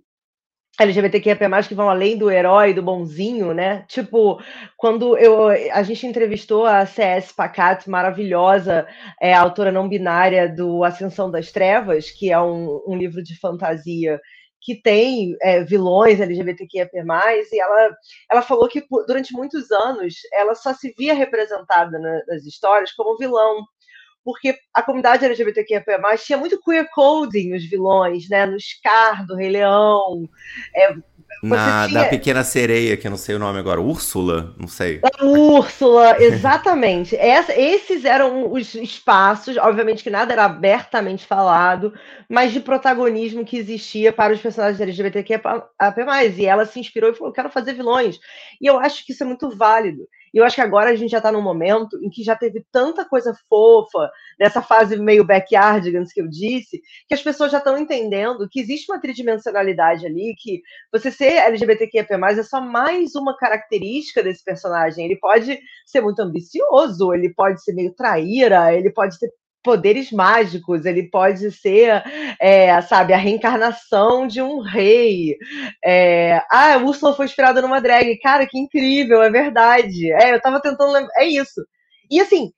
LGBTQIA+, que vão além do herói, do bonzinho, né? Tipo, quando eu, a gente entrevistou a CS Pacat, maravilhosa, é, autora não binária do Ascensão das Trevas, que é um, um livro de fantasia que tem é, vilões LGBTQIA+, e ela, ela falou que durante muitos anos ela só se via representada nas histórias como vilão, porque a comunidade LGBTQIA+, tinha muito queer coding nos vilões, né, no Scar, do Rei Leão, é, na, tinha... Da Pequena Sereia, que eu não sei o nome agora, Úrsula? Não sei. Da Úrsula, [LAUGHS] exatamente. Essa, esses eram os espaços, obviamente que nada era abertamente falado, mas de protagonismo que existia para os personagens LGBTQ+. E ela se inspirou e falou, quero fazer vilões. E eu acho que isso é muito válido. E eu acho que agora a gente já está num momento em que já teve tanta coisa fofa, nessa fase meio backyardigans que eu disse, que as pessoas já estão entendendo que existe uma tridimensionalidade ali, que você ser ser LGBTQIA+, é só mais uma característica desse personagem. Ele pode ser muito ambicioso, ele pode ser meio traíra, ele pode ter poderes mágicos, ele pode ser, é, sabe, a reencarnação de um rei. É, ah, Úrsula foi inspirada numa drag. Cara, que incrível, é verdade. É, eu tava tentando lembrar. É isso. E assim,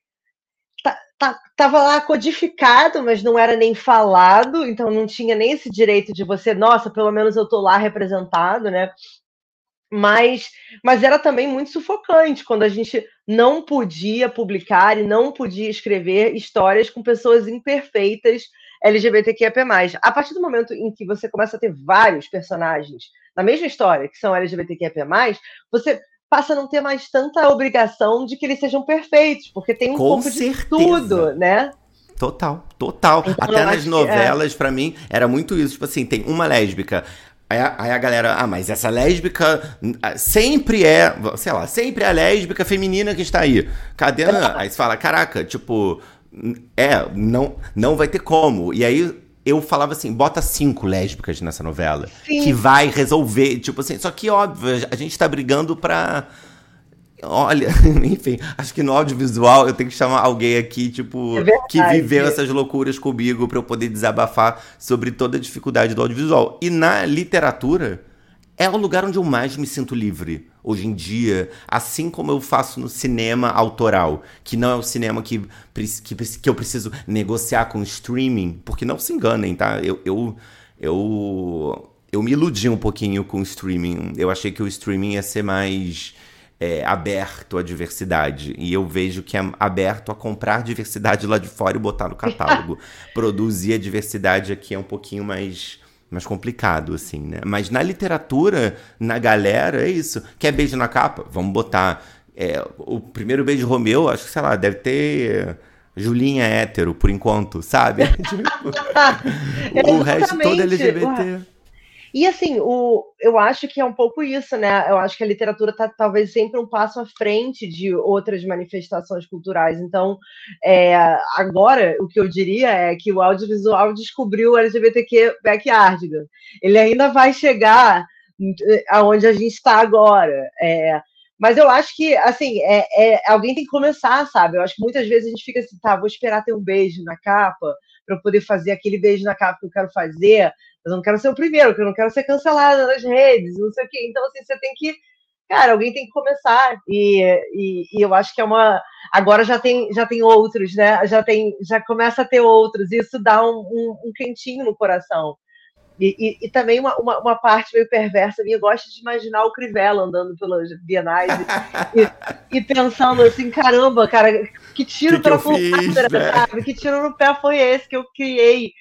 tava lá codificado, mas não era nem falado, então não tinha nem esse direito de você, nossa, pelo menos eu tô lá representado, né? Mas, mas era também muito sufocante quando a gente não podia publicar e não podia escrever histórias com pessoas imperfeitas LGBTQIA+. A partir do momento em que você começa a ter vários personagens na mesma história que são LGBTQIA+, você passa a não ter mais tanta obrigação de que eles sejam perfeitos, porque tem um Com pouco certeza. de tudo, né? Total, total. Então, Até nas é. novelas, pra mim, era muito isso. Tipo assim, tem uma lésbica. Aí a, aí a galera, ah, mas essa lésbica sempre é, sei lá, sempre é a lésbica feminina que está aí. Cadê? a- Aí você fala, caraca, tipo, é, não, não vai ter como. E aí eu falava assim, bota cinco lésbicas nessa novela. Sim. Que vai resolver, tipo assim, só que óbvio, a gente tá brigando pra. Olha, [LAUGHS] enfim, acho que no audiovisual eu tenho que chamar alguém aqui, tipo, É verdade. que viveu essas loucuras comigo pra eu poder desabafar sobre toda a dificuldade do audiovisual. E na literatura, é o lugar onde eu mais me sinto livre hoje em dia, assim como eu faço no cinema autoral, que não é o cinema que, que, que eu preciso negociar com streaming, porque não se enganem, tá? Eu, eu, eu, eu me iludi um pouquinho com o streaming. Eu achei que o streaming ia ser mais é, aberto à diversidade. E eu vejo que é aberto a comprar diversidade lá de fora e botar no catálogo. [LAUGHS] Produzir a diversidade aqui é um pouquinho mais, mais complicado, assim, né? Mas na literatura, na galera, é isso. Quer beijo na capa? Vamos botar. É, o primeiro beijo de Romeu, acho que, sei lá, deve ter. Julinha hétero, por enquanto, sabe? [LAUGHS] [LAUGHS] O resto todo é Exatamente. E assim, o, eu acho que é um pouco isso, né? Eu acho que a literatura está talvez sempre um passo à frente de outras manifestações culturais. Então, é, agora, o que eu diria é que o audiovisual descobriu o LGBTQ backyardigan. Ele ainda vai chegar eh, aonde a gente está agora. É, mas eu acho que, assim, é, é- alguém tem que começar, sabe? Eu acho que muitas vezes a gente fica assim, tá, vou esperar ter um beijo na capa para poder fazer aquele beijo na capa que eu quero fazer, mas eu não quero ser o primeiro, porque eu não quero ser cancelada nas redes, não sei o quê. Então, assim, você tem que. Cara, alguém tem que começar. E, e, e eu acho que é uma. Agora já tem, já tem outros, né? Já, tem, já começa a ter outros. E isso dá um, um, um quentinho no coração. E, e, e também uma, uma, uma parte meio perversa minha, eu gosto de imaginar o Crivella andando pelas bienais e, e pensando assim, caramba, cara, que tiro Que que pela fiz, culatra, né? sabe? Que tiro no pé foi esse que eu criei?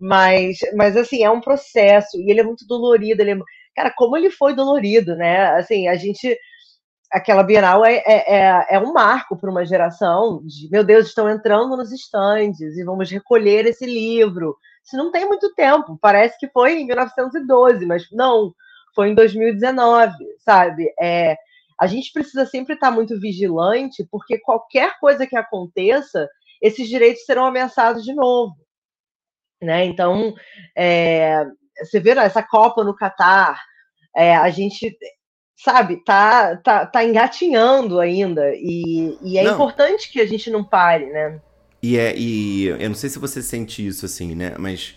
Mas, mas assim, é um processo, e ele é muito dolorido, ele é, cara, como ele foi dolorido, né? Assim, a gente aquela Bienal é, é, é, é um marco para uma geração de, meu Deus, estão entrando nos estandes e vamos recolher esse livro. Isso não tem muito tempo, parece que foi em 1912, mas não, foi em 2019, sabe? É, a gente precisa sempre estar muito vigilante, porque qualquer coisa que aconteça, esses direitos serão ameaçados de novo. Né? Então, é, você vê né, essa Copa no Catar, é, a gente sabe, tá, tá, tá engatinhando ainda. E, e é Não. importante que a gente não pare, né? E, é, e eu não sei se você sente isso assim, né? Mas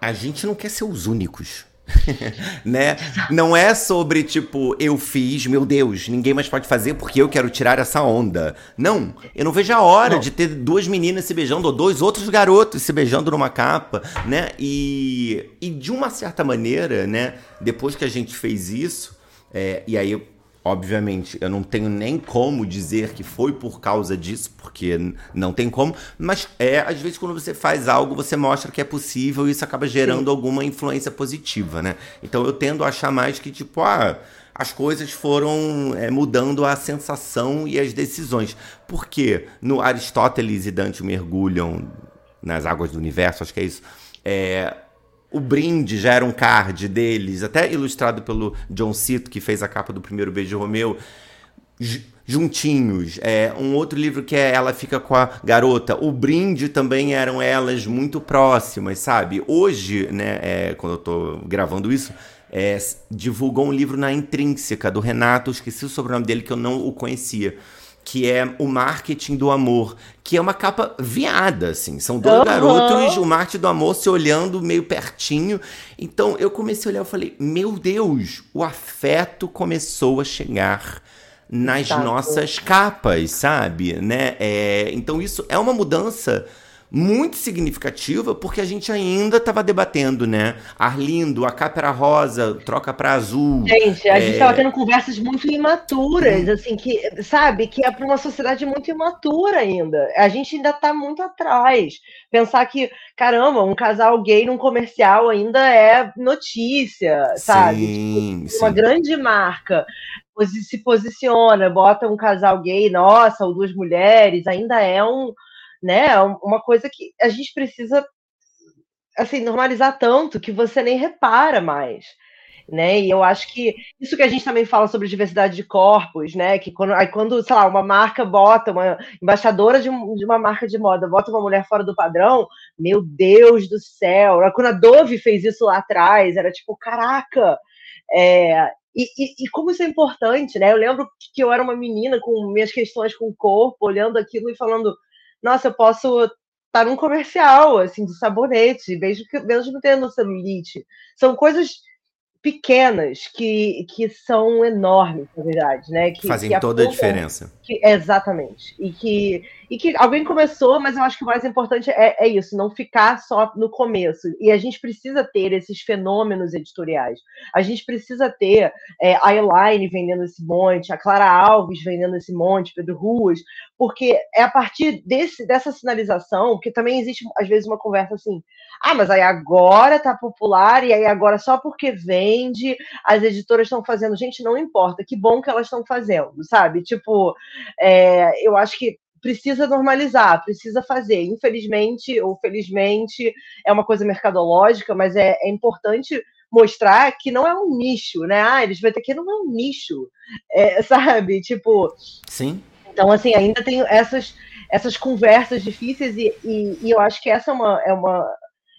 a gente não quer ser os únicos. [LAUGHS] né? Não é sobre tipo, eu fiz, meu Deus, ninguém mais pode fazer porque eu quero tirar essa onda. Não, eu não vejo a hora Não. de ter duas meninas se beijando ou dois outros garotos se beijando numa capa, né? E, e de uma certa maneira, né? Depois que a gente fez isso, é, e aí Obviamente, eu não tenho nem como dizer que foi por causa disso, porque não tem como, mas é, às vezes, quando você faz algo, você mostra que é possível e isso acaba gerando alguma influência positiva, né? Então eu tendo a achar mais que, tipo, ah, as coisas foram é, mudando a sensação e as decisões. Porque no Aristóteles e Dante mergulham nas águas do universo, acho que é isso. É, o brinde já era um card deles, até ilustrado pelo John Cito, que fez a capa do primeiro Beijo Romeu. Ju- Juntinhos, é, um outro livro que é Ela Fica com a Garota. O brinde também eram elas muito próximas, sabe? Hoje, né, é, quando eu tô gravando isso, é, divulgou um livro na Intrínseca, do Renato, esqueci o sobrenome dele, que eu não o conhecia que é o marketing do amor, que é uma capa viada, assim. São dois uhum. garotos, o marketing do amor se olhando meio pertinho. Então eu comecei a olhar e falei: meu Deus, o afeto começou a chegar nas nossas capas, sabe? Né? É, então isso é uma mudança muito significativa, porque a gente ainda estava debatendo, né? Arlindo, a capa era rosa, troca para azul. Gente, a é... gente estava tendo conversas muito imaturas, assim, que, sabe, que é para uma sociedade muito imatura ainda. A gente ainda está muito atrás. Pensar que, caramba, um casal gay num comercial ainda é notícia, sabe? Tipo, sim. Uma grande marca se posiciona, bota um casal gay, nossa, ou duas mulheres, ainda é um né? Uma coisa que a gente precisa assim normalizar tanto que você nem repara mais. Né? E eu acho que isso que a gente também fala sobre diversidade de corpos, né? Que quando, aí quando, sei lá, uma marca bota, uma embaixadora de, de, uma marca de moda bota uma mulher fora do padrão, meu Deus do céu! Quando a Dove fez isso lá atrás, era tipo, caraca! É, e, e, e, como isso é importante, né? Eu lembro que eu era uma menina com minhas questões com o corpo, olhando aquilo e falando, nossa, eu posso estar tá num comercial, assim, de sabonete, mesmo, que, mesmo tendo celulite. São coisas pequenas que, que são enormes, na verdade, né? Que, Fazem que toda a diferença. Que, exatamente. E que, e que alguém começou, mas eu acho que o mais importante é, é isso, não ficar só no começo. E a gente precisa ter esses fenômenos editoriais. A gente precisa ter é, a Elaine vendendo esse monte, a Clara Alves vendendo esse monte, Pedro Ruas, porque é a partir desse, dessa sinalização que também existe, às vezes, uma conversa assim, ah, mas aí agora tá popular, e aí agora só porque vende, as editoras estão fazendo. Gente, não importa, que bom que elas estão fazendo, sabe? Tipo, é, eu acho que precisa normalizar, precisa fazer. Infelizmente ou felizmente, é uma coisa mercadológica, mas é, é importante mostrar que não é um nicho, né? Ah, eles vão ter que não é um nicho, é, [LAUGHS] sabe? Tipo. Sim. Então, assim, ainda tem essas, essas conversas difíceis e, e, e, eu acho que essa é uma, é uma,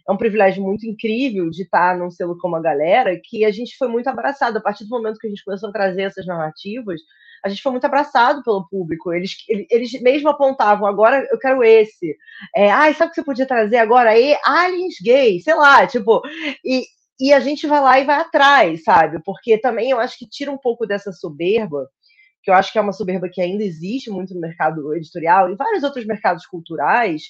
é um privilégio muito incrível de estar num selo como a galera, que a gente foi muito abraçado. A partir do momento que a gente começou a trazer essas narrativas, a gente foi muito abraçado pelo público. Eles, eles mesmo apontavam, agora eu quero esse. É, ah, sabe o que você podia trazer agora? E, aliens gay, sei lá, tipo. E, e a gente vai lá e vai atrás, sabe? Porque também eu acho que tira um pouco dessa soberba, que eu acho que é uma soberba que ainda existe muito no mercado editorial e vários outros mercados culturais,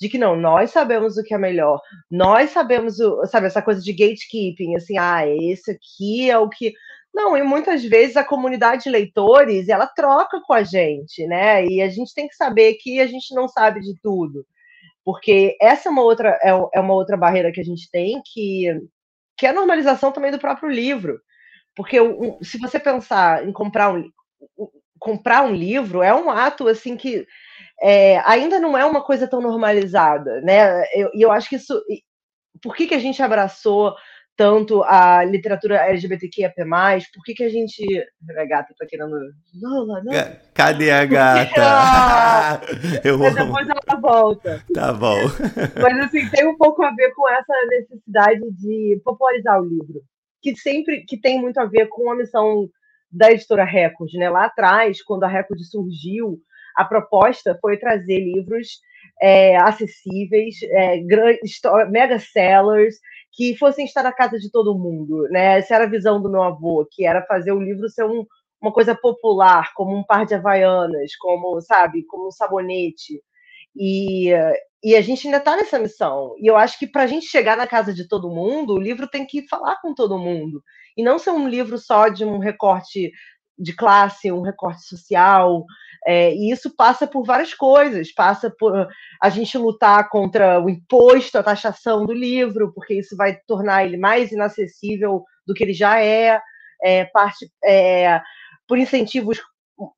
de que não, nós sabemos o que é melhor, nós sabemos, o, sabe, essa coisa de gatekeeping, assim, ah, esse aqui é o que. Não, e muitas vezes a comunidade de leitores, ela troca com a gente, né? E a gente tem que saber que a gente não sabe de tudo. Porque essa é uma outra, é, é uma outra barreira que a gente tem, que, que é a normalização também do próprio livro. Porque se você pensar em comprar um, comprar um livro, é um ato assim que é, ainda não é uma coisa tão normalizada, né? E eu, eu, acho que isso. Por que, que a gente abraçou tanto a literatura LGBTQIA+, por que, que a gente... A gata tá querendo... Lola, não. Cadê a gata? [LAUGHS] eu Mas depois ela volta. Tá bom. Mas assim, tem um pouco a ver com essa necessidade de popularizar o livro, que sempre que tem muito a ver com a missão da editora Record, né? Lá atrás, quando a Record surgiu, a proposta foi trazer livros é, acessíveis, é, mega sellers, que fossem estar na casa de todo mundo. Né? Essa era a visão do meu avô, que era fazer o livro ser um, uma coisa popular, como um par de havaianas, como, sabe, como um sabonete. E, e a gente ainda está nessa missão. E eu acho que para a gente chegar na casa de todo mundo, o livro tem que falar com todo mundo. E não ser um livro só de um recorte de classe, um recorte social, é, e isso passa por várias coisas, passa por a gente lutar contra o imposto, a taxação do livro, porque isso vai tornar ele mais inacessível do que ele já é, é parte é, por incentivos,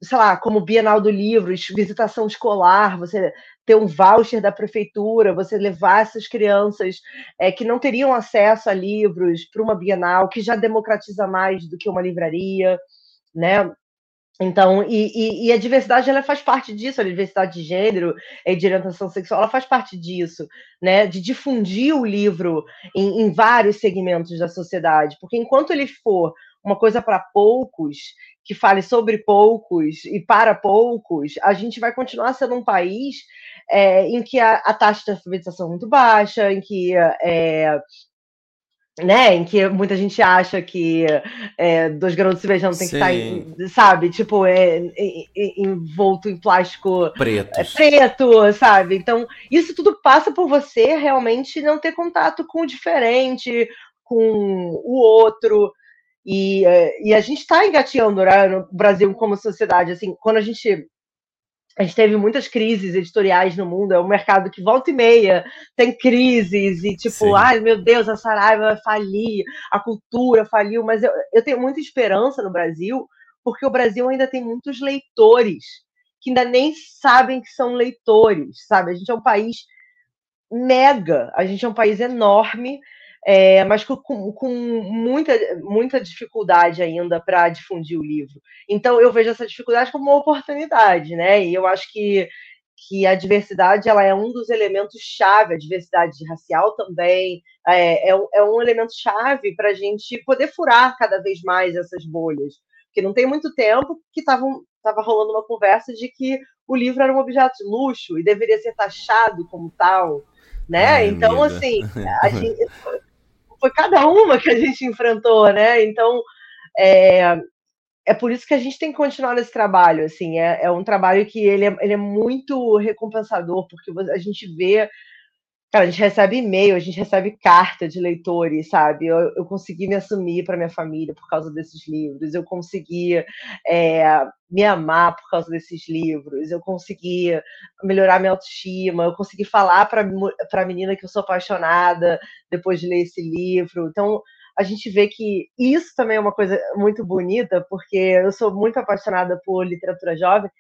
sei lá, como Bienal do Livro, visitação escolar, você ter um voucher da prefeitura, você levar essas crianças é, que não teriam acesso a livros para uma Bienal, que já democratiza mais do que uma livraria né? Então, e, e, e, a diversidade ela faz parte disso, a diversidade de gênero e de orientação sexual, ela faz parte disso, né? De difundir o livro em, em vários segmentos da sociedade, porque enquanto ele for uma coisa para poucos, que fale sobre poucos e para poucos, a gente vai continuar sendo um país é, em que a, a, taxa de alfabetização é muito baixa, em que é, né, em que muita gente acha que é, dois garotos se beijando tem que estar, sabe, tipo, é, envolto em plástico preto. É, preto, sabe? Então, isso tudo passa por você realmente não ter contato com o diferente, com o outro. E, é, e a gente está engateando né, no Brasil como sociedade, assim, quando a gente a gente teve muitas crises editoriais no mundo, é um mercado que volta e meia tem crises, e tipo, Sim. ai meu Deus, a Saraiva vai falir, a cultura faliu, mas eu, eu tenho muita esperança no Brasil, porque o Brasil ainda tem muitos leitores que ainda nem sabem que são leitores, sabe? A gente é um país mega, a gente é um país enorme, é, mas com, com, muita, muita dificuldade ainda para difundir o livro. Então, eu vejo essa dificuldade como uma oportunidade, né? E eu acho que, que a diversidade ela é um dos elementos chave, a diversidade racial também, é, é, é um elemento chave para a gente poder furar cada vez mais essas bolhas. Porque não tem muito tempo que estava rolando uma conversa de que o livro era um objeto de luxo e deveria ser taxado como tal, né? Ai, então, amiga. assim, [LAUGHS] a gente, foi cada uma que a gente enfrentou, né? Então, é, é por isso que a gente tem que continuar nesse trabalho, assim, é, é um trabalho que ele é, ele é muito recompensador, porque a gente vê Cara, a gente recebe e-mail, a gente recebe carta de leitores, sabe? Eu, eu consegui me assumir para minha família por causa desses livros, eu consegui é, me amar por causa desses livros, eu consegui melhorar minha autoestima, eu consegui falar para a menina que eu sou apaixonada depois de ler esse livro. Então, a gente vê que isso também é uma coisa muito bonita, porque eu sou muito apaixonada por literatura jovem,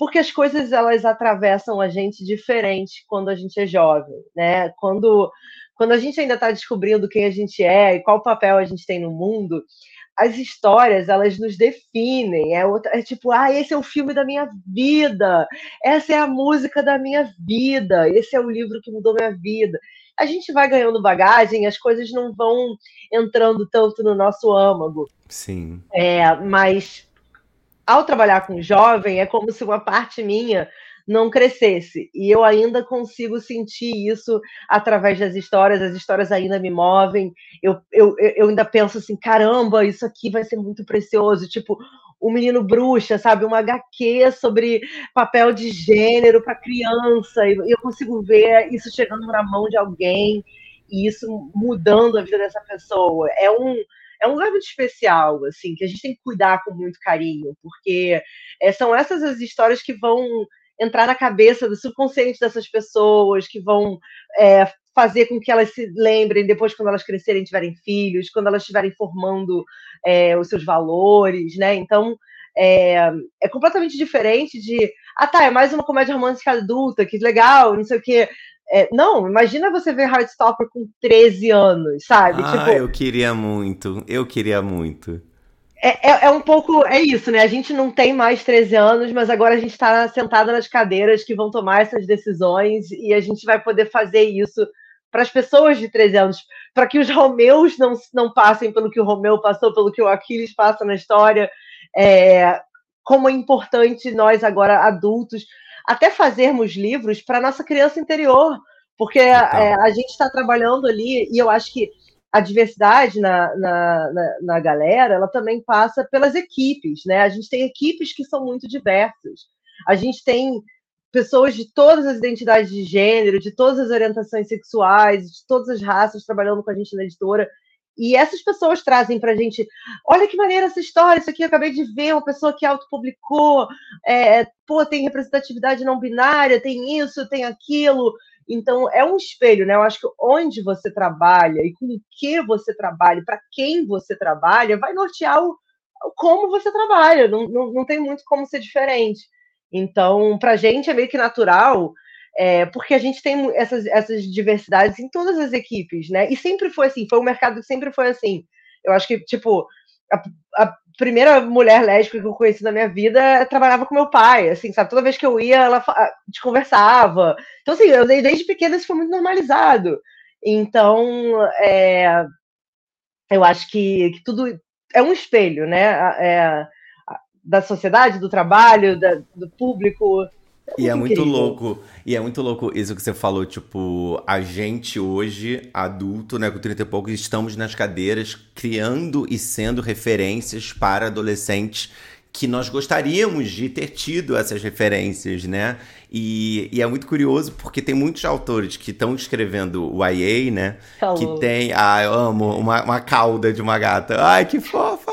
porque as coisas elas atravessam a gente diferente quando a gente é jovem, né? Quando quando a gente ainda está descobrindo quem a gente é e qual papel a gente tem no mundo, as histórias elas nos definem. É, outra, é tipo, ah, esse é o filme da minha vida, essa é a música da minha vida, esse é o livro que mudou minha vida. A gente vai ganhando bagagem, as coisas não vão entrando tanto no nosso âmago. Sim. É, mas ao trabalhar com jovem, é como se uma parte minha não crescesse. E eu ainda consigo sentir isso através das histórias, as histórias ainda me movem. Eu, eu, eu ainda penso assim: caramba, isso aqui vai ser muito precioso. Tipo, o menino bruxa, sabe? Uma HQ sobre papel de gênero para criança. E eu consigo ver isso chegando na mão de alguém e isso mudando a vida dessa pessoa. É um é um lugar muito especial, assim, que a gente tem que cuidar com muito carinho, porque é, são essas as histórias que vão entrar na cabeça do subconsciente dessas pessoas, que vão é, fazer com que elas se lembrem depois, quando elas crescerem, tiverem filhos, quando elas estiverem formando é, os seus valores, né? Então, é, é, completamente diferente de, ah tá, é mais uma comédia romântica adulta, que legal, não sei o quê. É, não, imagina você ver Heartstopper com 13 anos, sabe? Ah, tipo, eu queria muito, eu queria muito. É, é, é, um pouco, é isso, né? A gente não tem mais 13 anos, mas agora a gente está sentada nas cadeiras que vão tomar essas decisões e a gente vai poder fazer isso para as pessoas de 13 anos, para que os Romeus não, não passem pelo que o Romeu passou, pelo que o Aquiles passa na história. É, como é importante nós, agora adultos, até fazermos livros para nossa criança interior, porque é, a gente está trabalhando ali e eu acho que a diversidade na, na, na, na, galera, ela também passa pelas equipes, né? A gente tem equipes que são muito diversas. A gente tem pessoas de todas as identidades de gênero, de todas as orientações sexuais, de todas as raças trabalhando com a gente na editora. E essas pessoas trazem para a gente, olha que maneira essa história, isso aqui eu acabei de ver, uma pessoa que autopublicou, é, pô, tem representatividade não binária, tem isso, tem aquilo. Então, é um espelho, né? Eu acho que onde você trabalha e com o que você trabalha, para quem você trabalha, vai nortear o, como você trabalha, não, não, não tem muito como ser diferente. Então, para a gente é meio que natural é, porque a gente tem essas, essas diversidades em todas as equipes, né? E sempre foi assim, foi um mercado que sempre foi assim. Eu acho que, tipo, a, a primeira mulher lésbica que eu conheci na minha vida trabalhava com meu pai, assim, sabe? Toda vez que eu ia, ela te conversava. Então, assim, eu, desde pequena isso foi muito normalizado. Então, é, eu acho que, que, tudo é um espelho, né? É, da sociedade, do trabalho, da, do público. E é muito incrível. louco, e é muito louco isso que você falou, tipo, a gente hoje, adulto, né, com 30 e poucos, estamos nas cadeiras criando e sendo referências para adolescentes que nós gostaríamos de ter tido essas referências, né? E, e, é muito curioso porque tem muitos autores que estão escrevendo o YA, né? Falou. Que tem, ah, eu amo, uma, uma cauda de uma gata. Ai, que fofa!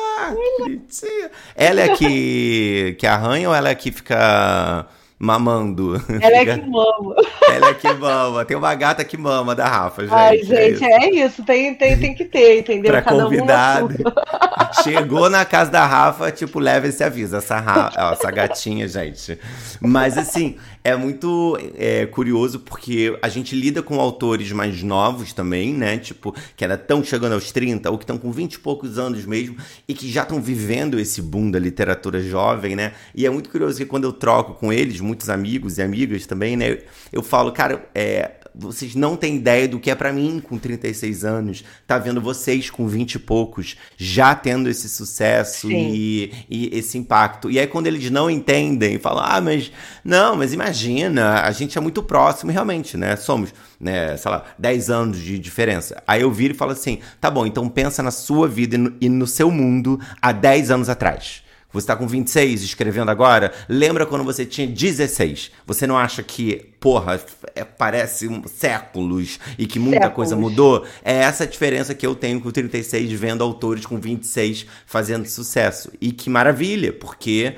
Ela é que, que arranha ou ela é que fica mamando. Ela é que mama. [LAUGHS] Ela é que mama. Tem uma gata que mama da Rafa, gente. Ai, gente, é isso. É isso. Tem, tem, tem que ter, entendeu? Pra Cada convidado. Um [LAUGHS] Chegou na casa da Rafa, tipo, leva esse aviso. Essa, Rafa, [LAUGHS] essa gatinha, gente. Mas assim, é muito é, curioso porque a gente lida com autores mais novos também, né? Tipo, que ainda estão chegando aos 30 ou que estão com 20 e poucos anos mesmo e que já estão vivendo esse boom da literatura jovem, né? E é muito curioso que quando eu troco com eles, muitos amigos e amigas também, né? Eu falo, cara, é, vocês não têm ideia do que é para mim com 36 anos, tá vendo vocês com 20 e poucos já tendo esse sucesso e, e, esse impacto. E aí quando eles não entendem, falam: "Ah, mas não, mas imagina, a gente é muito próximo, realmente, né? Somos, né, sei lá, 10 anos de diferença". Aí eu viro e falo assim: "Tá bom, então pensa na sua vida e no, e no seu mundo há 10 anos atrás". Você está com 26 escrevendo agora? Lembra quando você tinha 16? Você não acha que, porra, é, parece um, séculos e que muita séculos. coisa mudou? É essa a diferença que eu tenho com 36 vendo autores com 26 fazendo sucesso. E que maravilha, porque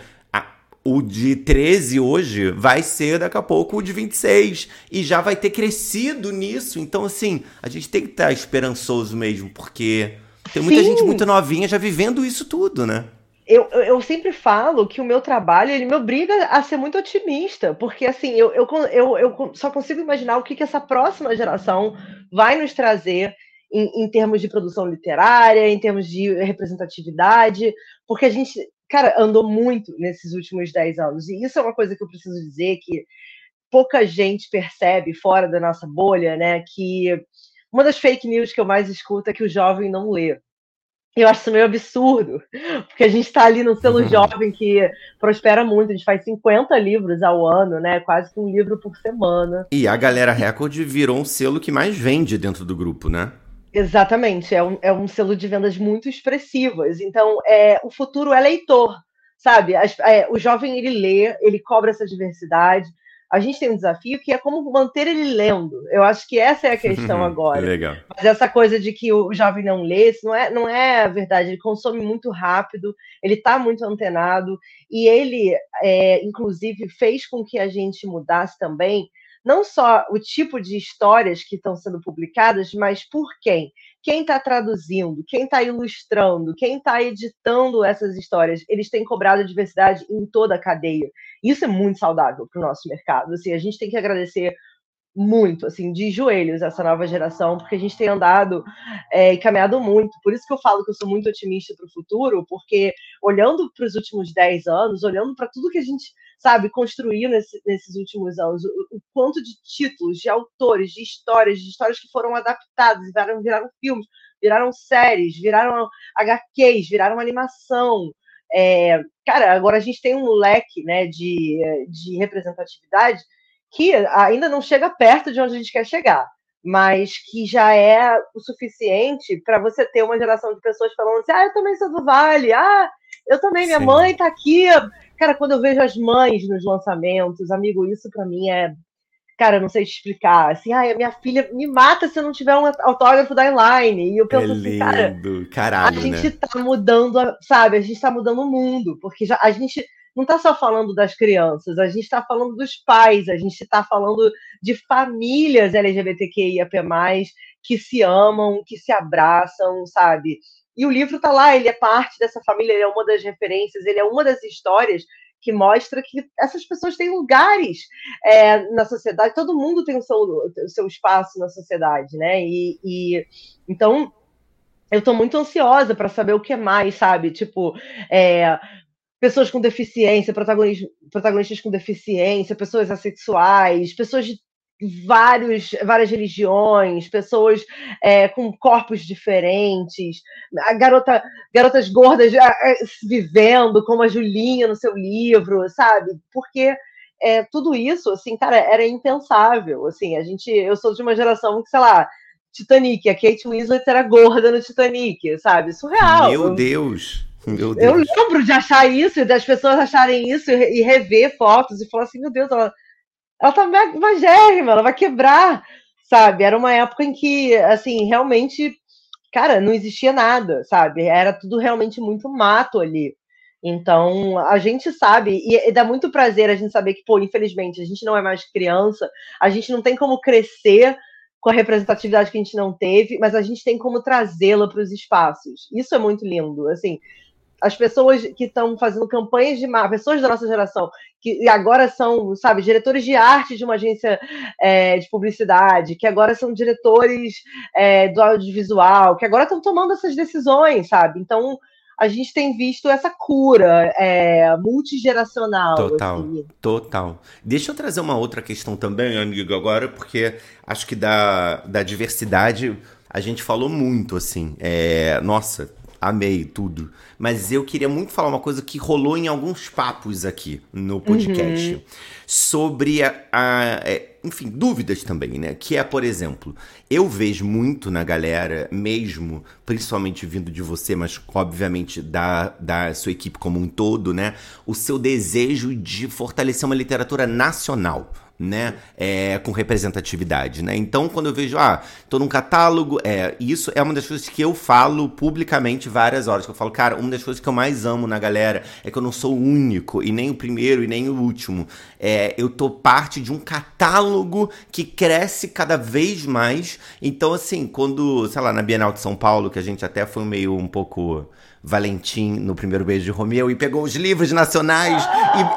o de 13 hoje vai ser daqui a pouco o de 26 e já vai ter crescido nisso. Então, assim, a gente tem que estar esperançoso mesmo, porque tem muita Sim. gente muito novinha já vivendo isso tudo, né? Eu, eu sempre falo que o meu trabalho ele me obriga a ser muito otimista, porque assim eu, eu, eu, eu só consigo imaginar o que, que essa próxima geração vai nos trazer em, em, termos de produção literária, em termos de representatividade, porque a gente, cara, andou muito nesses últimos 10 anos, e isso é uma coisa que eu preciso dizer que pouca gente percebe fora da nossa bolha, né? Que uma das fake news que eu mais escuto é que o jovem não lê. Eu acho isso meio absurdo, porque a gente está ali no selo uhum. jovem que prospera muito, a gente faz 50 livros ao ano, né? Quase que um livro por semana. E a Galera Record virou um selo que mais vende dentro do grupo, né? Exatamente, é um, é um selo de vendas muito expressivas. Então, é, o futuro é leitor, sabe? As, é, o jovem ele lê, ele cobra essa diversidade, a gente tem um desafio que é como manter ele lendo. Eu acho que essa é a questão [LAUGHS] agora. Legal. Mas essa coisa de que o jovem não lê, isso não é, não é verdade. Ele consome muito rápido, ele está muito antenado, e ele, é, inclusive, fez com que a gente mudasse também não só o tipo de histórias que estão sendo publicadas, mas por quem quem está traduzindo, quem está ilustrando, quem está editando essas histórias, eles têm cobrado a diversidade em toda a cadeia. Isso é muito saudável para o nosso mercado. Assim, a gente tem que agradecer muito, assim, de joelhos essa nova geração, porque a gente tem andado é, e caminhado muito. Por isso que eu falo que eu sou muito otimista para o futuro, porque olhando para os últimos 10 anos, olhando para tudo que a gente, sabe, construiu nesse, nesses últimos anos, o, o, quanto de títulos, de autores, de histórias, de histórias que foram adaptadas, viraram, viraram filmes, viraram séries, viraram HQs, viraram animação. É, cara, agora a gente tem um leque né, de, de representatividade que ainda não chega perto de onde a gente quer chegar, mas que já é o suficiente para você ter uma geração de pessoas falando assim: ah, eu também sou do Vale, ah, eu também, minha Sim. mãe está aqui. Cara, quando eu vejo as mães nos lançamentos, amigo, isso para mim é. Cara, eu não sei te explicar. Assim, ah, minha filha me mata se eu não tiver um autógrafo da Inline. E eu penso é assim, lindo. cara, Caralho, a gente né? tá mudando, sabe? A gente tá mudando o mundo, porque já a gente não está só falando das crianças, a gente está falando dos pais, a gente está falando de famílias LGBTQIAP+, que se amam, que se abraçam, sabe? E o livro está lá, ele é parte dessa família, ele é uma das referências, ele é uma das histórias que mostra que essas pessoas têm lugares é, na sociedade, todo mundo tem o seu, o seu espaço na sociedade, né? E, e então eu tô muito ansiosa para saber o que mais, sabe? Tipo, é, pessoas com deficiência, protagonistas com deficiência, pessoas assexuais, pessoas de vários, várias religiões, pessoas é, com corpos diferentes, garota, garotas gordas vivendo, como a Julinha no seu livro, sabe? Porque é, tudo isso, assim, cara, era impensável. Assim, a gente, eu sou de uma geração que, sei lá, Titanic, a Kate Winslet era gorda no Titanic, sabe? Surreal. Meu Deus. Meu Deus. Eu lembro de achar isso, das pessoas acharem isso e rever fotos e falar assim, meu Deus, ela, ela tá magérrima, ela vai quebrar, sabe? Era uma época em que, assim, realmente, cara, não existia nada, sabe? Era tudo realmente muito mato ali. Então, a gente sabe, e, e dá muito prazer a gente saber que, pô, infelizmente, a gente não é mais criança, a gente não tem como crescer com a representatividade que a gente não teve, mas a gente tem como trazê-la para os espaços. Isso é muito lindo. Assim, as pessoas que estão fazendo campanhas de marca, pessoas da nossa geração, que agora são, sabe, diretores de arte de uma agência é, de publicidade, que agora são diretores é, do audiovisual, que agora estão tomando essas decisões, sabe? Então, a gente tem visto essa cura é, multigeracional. Total, assim. total. Deixa eu trazer uma outra questão também, amigo, agora, porque acho que da, da diversidade a gente falou muito, assim. É, nossa, amei tudo. Mas eu queria muito falar uma coisa que rolou em alguns papos aqui no podcast. Uhum. Sobre a, a, é, enfim, dúvidas também, né? Que é, por exemplo, eu vejo muito na galera, mesmo, principalmente vindo de você, mas obviamente da, da sua equipe como um todo, né? O seu desejo de fortalecer uma literatura nacional né, é, com representatividade, né? Então, quando eu vejo, ah, tô num catálogo, é, isso é uma das coisas que eu falo publicamente várias horas, que eu falo, cara, uma das coisas que eu mais amo na galera é que eu não sou o único, e nem o primeiro, e nem o último. É, eu tô parte de um catálogo que cresce cada vez mais. Então, assim, quando, sei lá, na Bienal de São Paulo, que a gente até foi meio um pouco Valentim no primeiro beijo de Romeu e pegou os livros nacionais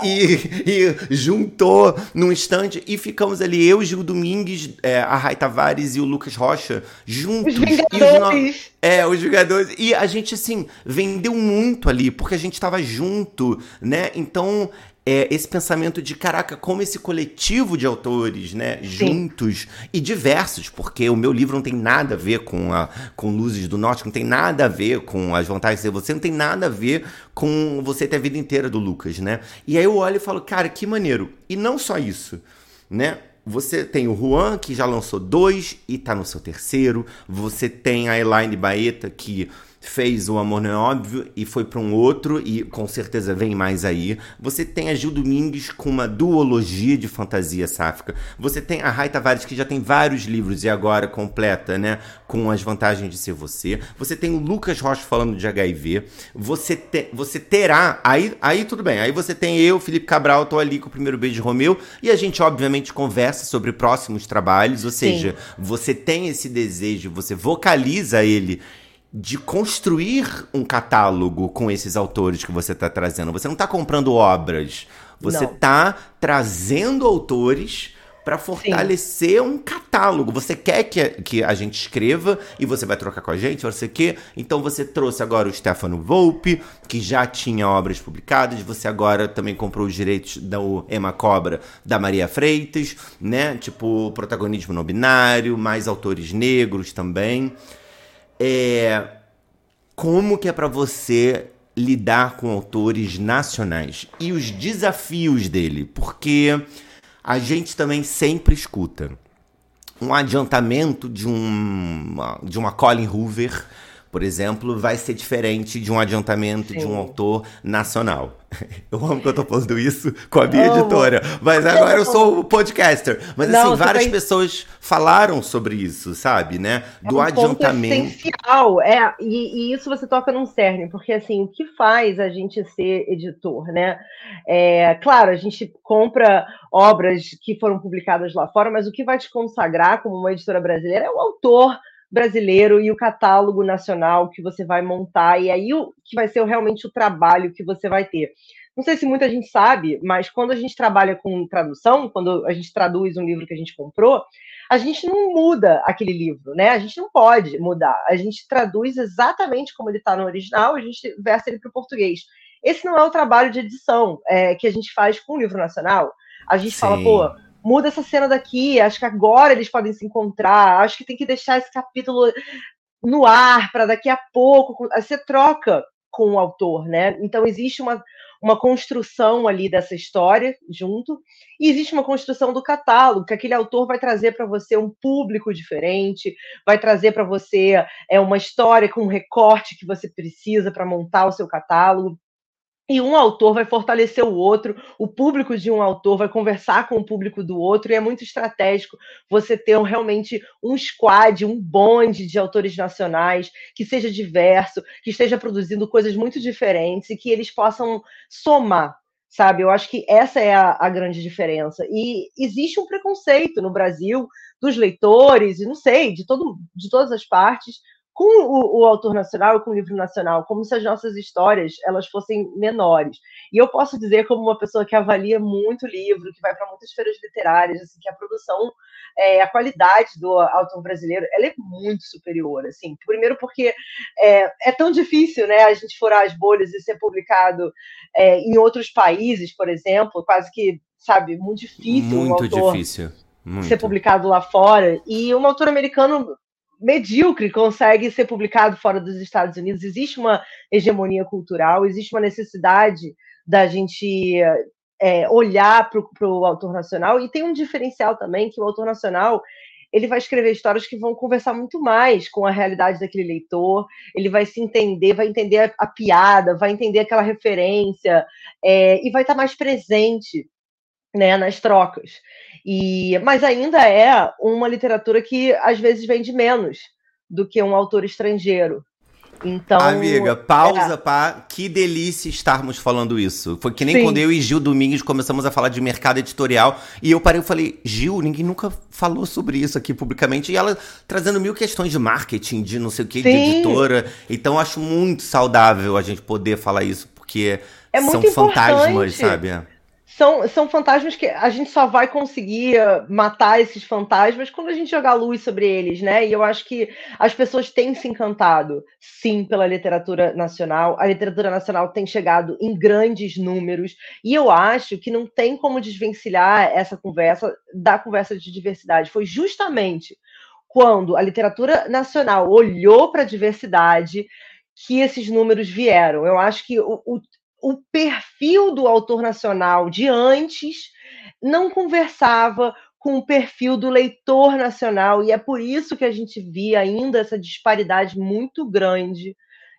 e, e, e, juntou num instante e ficamos ali, eu, Gil Domingues, é, a Rai Tavares e o Lucas Rocha juntos. Os Vingadores. Os é, os Vingadores. E a gente, assim, vendeu muito ali, porque a gente tava junto, né? Então, é, esse pensamento de caraca, como esse coletivo de autores, né, Sim. juntos e diversos, porque o meu livro não tem nada a ver com, a, com Luzes do Norte, não tem nada a ver com as vantagens de você, não tem nada a ver com você ter a vida inteira do Lucas, né? E aí eu olho e falo, cara, que maneiro. E não só isso, né? Você tem o Juan, que já lançou dois e tá no seu terceiro. Você tem a Elaine Baeta, que fez o Amor Não é Óbvio e foi para um outro, e com certeza vem mais aí. Você tem a Gil Domingues com uma duologia de fantasia sáfica. Você tem a Rai Tavares, que já tem vários livros e agora completa, né? Com as vantagens de ser você. Você tem o Lucas Rocha falando de HIV. Você, te, você terá. Aí, aí tudo bem. Aí você tem eu, Felipe Cabral, tô ali com o primeiro beijo de Romeu. E a gente, obviamente, conversa sobre próximos trabalhos. Ou seja, Sim. você tem esse desejo, você vocaliza ele de construir um catálogo com esses autores que você está trazendo. Você não está comprando obras, você está trazendo autores para fortalecer Sim. um catálogo. Você quer que a, que a gente escreva e você vai trocar com a gente, você quer. Então você trouxe agora o Stefano Volpe, que já tinha obras publicadas. Você agora também comprou os direitos da Emma Cobra da Maria Freitas, né? Tipo, protagonismo no binário, mais autores negros também é, como que é para você lidar com autores nacionais e os desafios dele, porque a gente também sempre escuta um adiantamento de, um, de uma Colin Hoover por exemplo, vai ser diferente de um adiantamento Sim. de um autor nacional. [LAUGHS] Eu amo que eu tô falando isso com a minha amo. editora, mas agora eu sou o podcaster. Mas Não, assim, várias pessoas falaram sobre isso, sabe, né? Do é um adiantamento. Essencial, é, e, e, isso você toca num cerne, porque assim, o que faz a gente ser editor, né? É, claro, a gente compra obras que foram publicadas lá fora, mas o que vai te consagrar como uma editora brasileira é o autor brasileiro e o catálogo nacional que você vai montar, e aí o que vai ser realmente o trabalho que você vai ter. não sei se muita gente sabe, mas quando a gente trabalha com tradução, quando a gente traduz um livro que a gente comprou, a gente não muda aquele livro, né? A gente não pode mudar. A gente traduz exatamente como ele está no original, a gente versa ele para o português. Esse não é o trabalho de edição é, que a gente faz com o livro nacional. A gente Sim. fala, pô, muda essa cena daqui, acho que agora eles podem se encontrar, acho que tem que deixar esse capítulo no ar para daqui a pouco. Você troca com o autor, né? Então existe uma, uma construção ali dessa história junto, e existe uma construção do catálogo, que aquele autor vai trazer para você um público diferente, vai trazer para você é, uma história com um recorte que você precisa para montar o seu catálogo e um autor vai fortalecer o outro, o público de um autor vai conversar com o público do outro, e é muito estratégico você ter um, realmente um squad, um bonde de autores nacionais que seja diverso, que esteja produzindo coisas muito diferentes e que eles possam somar. Sabe, eu acho que essa é a, a grande diferença. E existe um preconceito no Brasil dos leitores, e não sei, de, todo, de todas as partes, com o, o, autor nacional e com o livro nacional, como se as nossas histórias elas fossem menores. E eu posso dizer, como uma pessoa que avalia muito livro, que vai para muitas feiras literárias, assim, que a produção, é, a qualidade do autor brasileiro, ela é muito superior. Assim, primeiro porque é, é tão difícil, né, a gente furar as bolhas e ser publicado é, em outros países, por exemplo, quase que sabe muito difícil. Muito um difícil. Muito. ser publicado lá fora. E um autor americano medíocre consegue ser publicado fora dos Estados Unidos. Existe uma hegemonia cultural, existe uma necessidade da gente é, olhar para o autor nacional e tem um diferencial também que o autor nacional ele vai escrever histórias que vão conversar muito mais com a realidade daquele leitor, ele vai se entender, vai entender a, a piada, vai entender aquela referência é, e vai estar mais presente né, nas trocas. E, mas ainda é uma literatura que às vezes vende menos do que um autor estrangeiro. Então, Amiga, pausa, é... pá. Que delícia estarmos falando isso. Foi que nem Sim. quando eu e Gil Domingues começamos a falar de mercado editorial. E eu parei e falei, Gil, ninguém nunca falou sobre isso aqui publicamente. E ela trazendo mil questões de marketing, de não sei o que, de editora. Então acho muito saudável a gente poder falar isso, porque é são fantasmas, sabe? São, são fantasmas que a gente só vai conseguir matar esses fantasmas quando a gente jogar luz sobre eles, né? E eu acho que as pessoas têm se encantado, sim, pela literatura nacional. A literatura nacional tem chegado em grandes números, e eu acho que não tem como desvencilhar essa conversa da conversa de diversidade. Foi justamente quando a literatura nacional olhou para a diversidade que esses números vieram. Eu acho que o, o, o perfil do autor nacional de antes não conversava com o perfil do leitor nacional, e é por isso que a gente via ainda essa disparidade muito grande,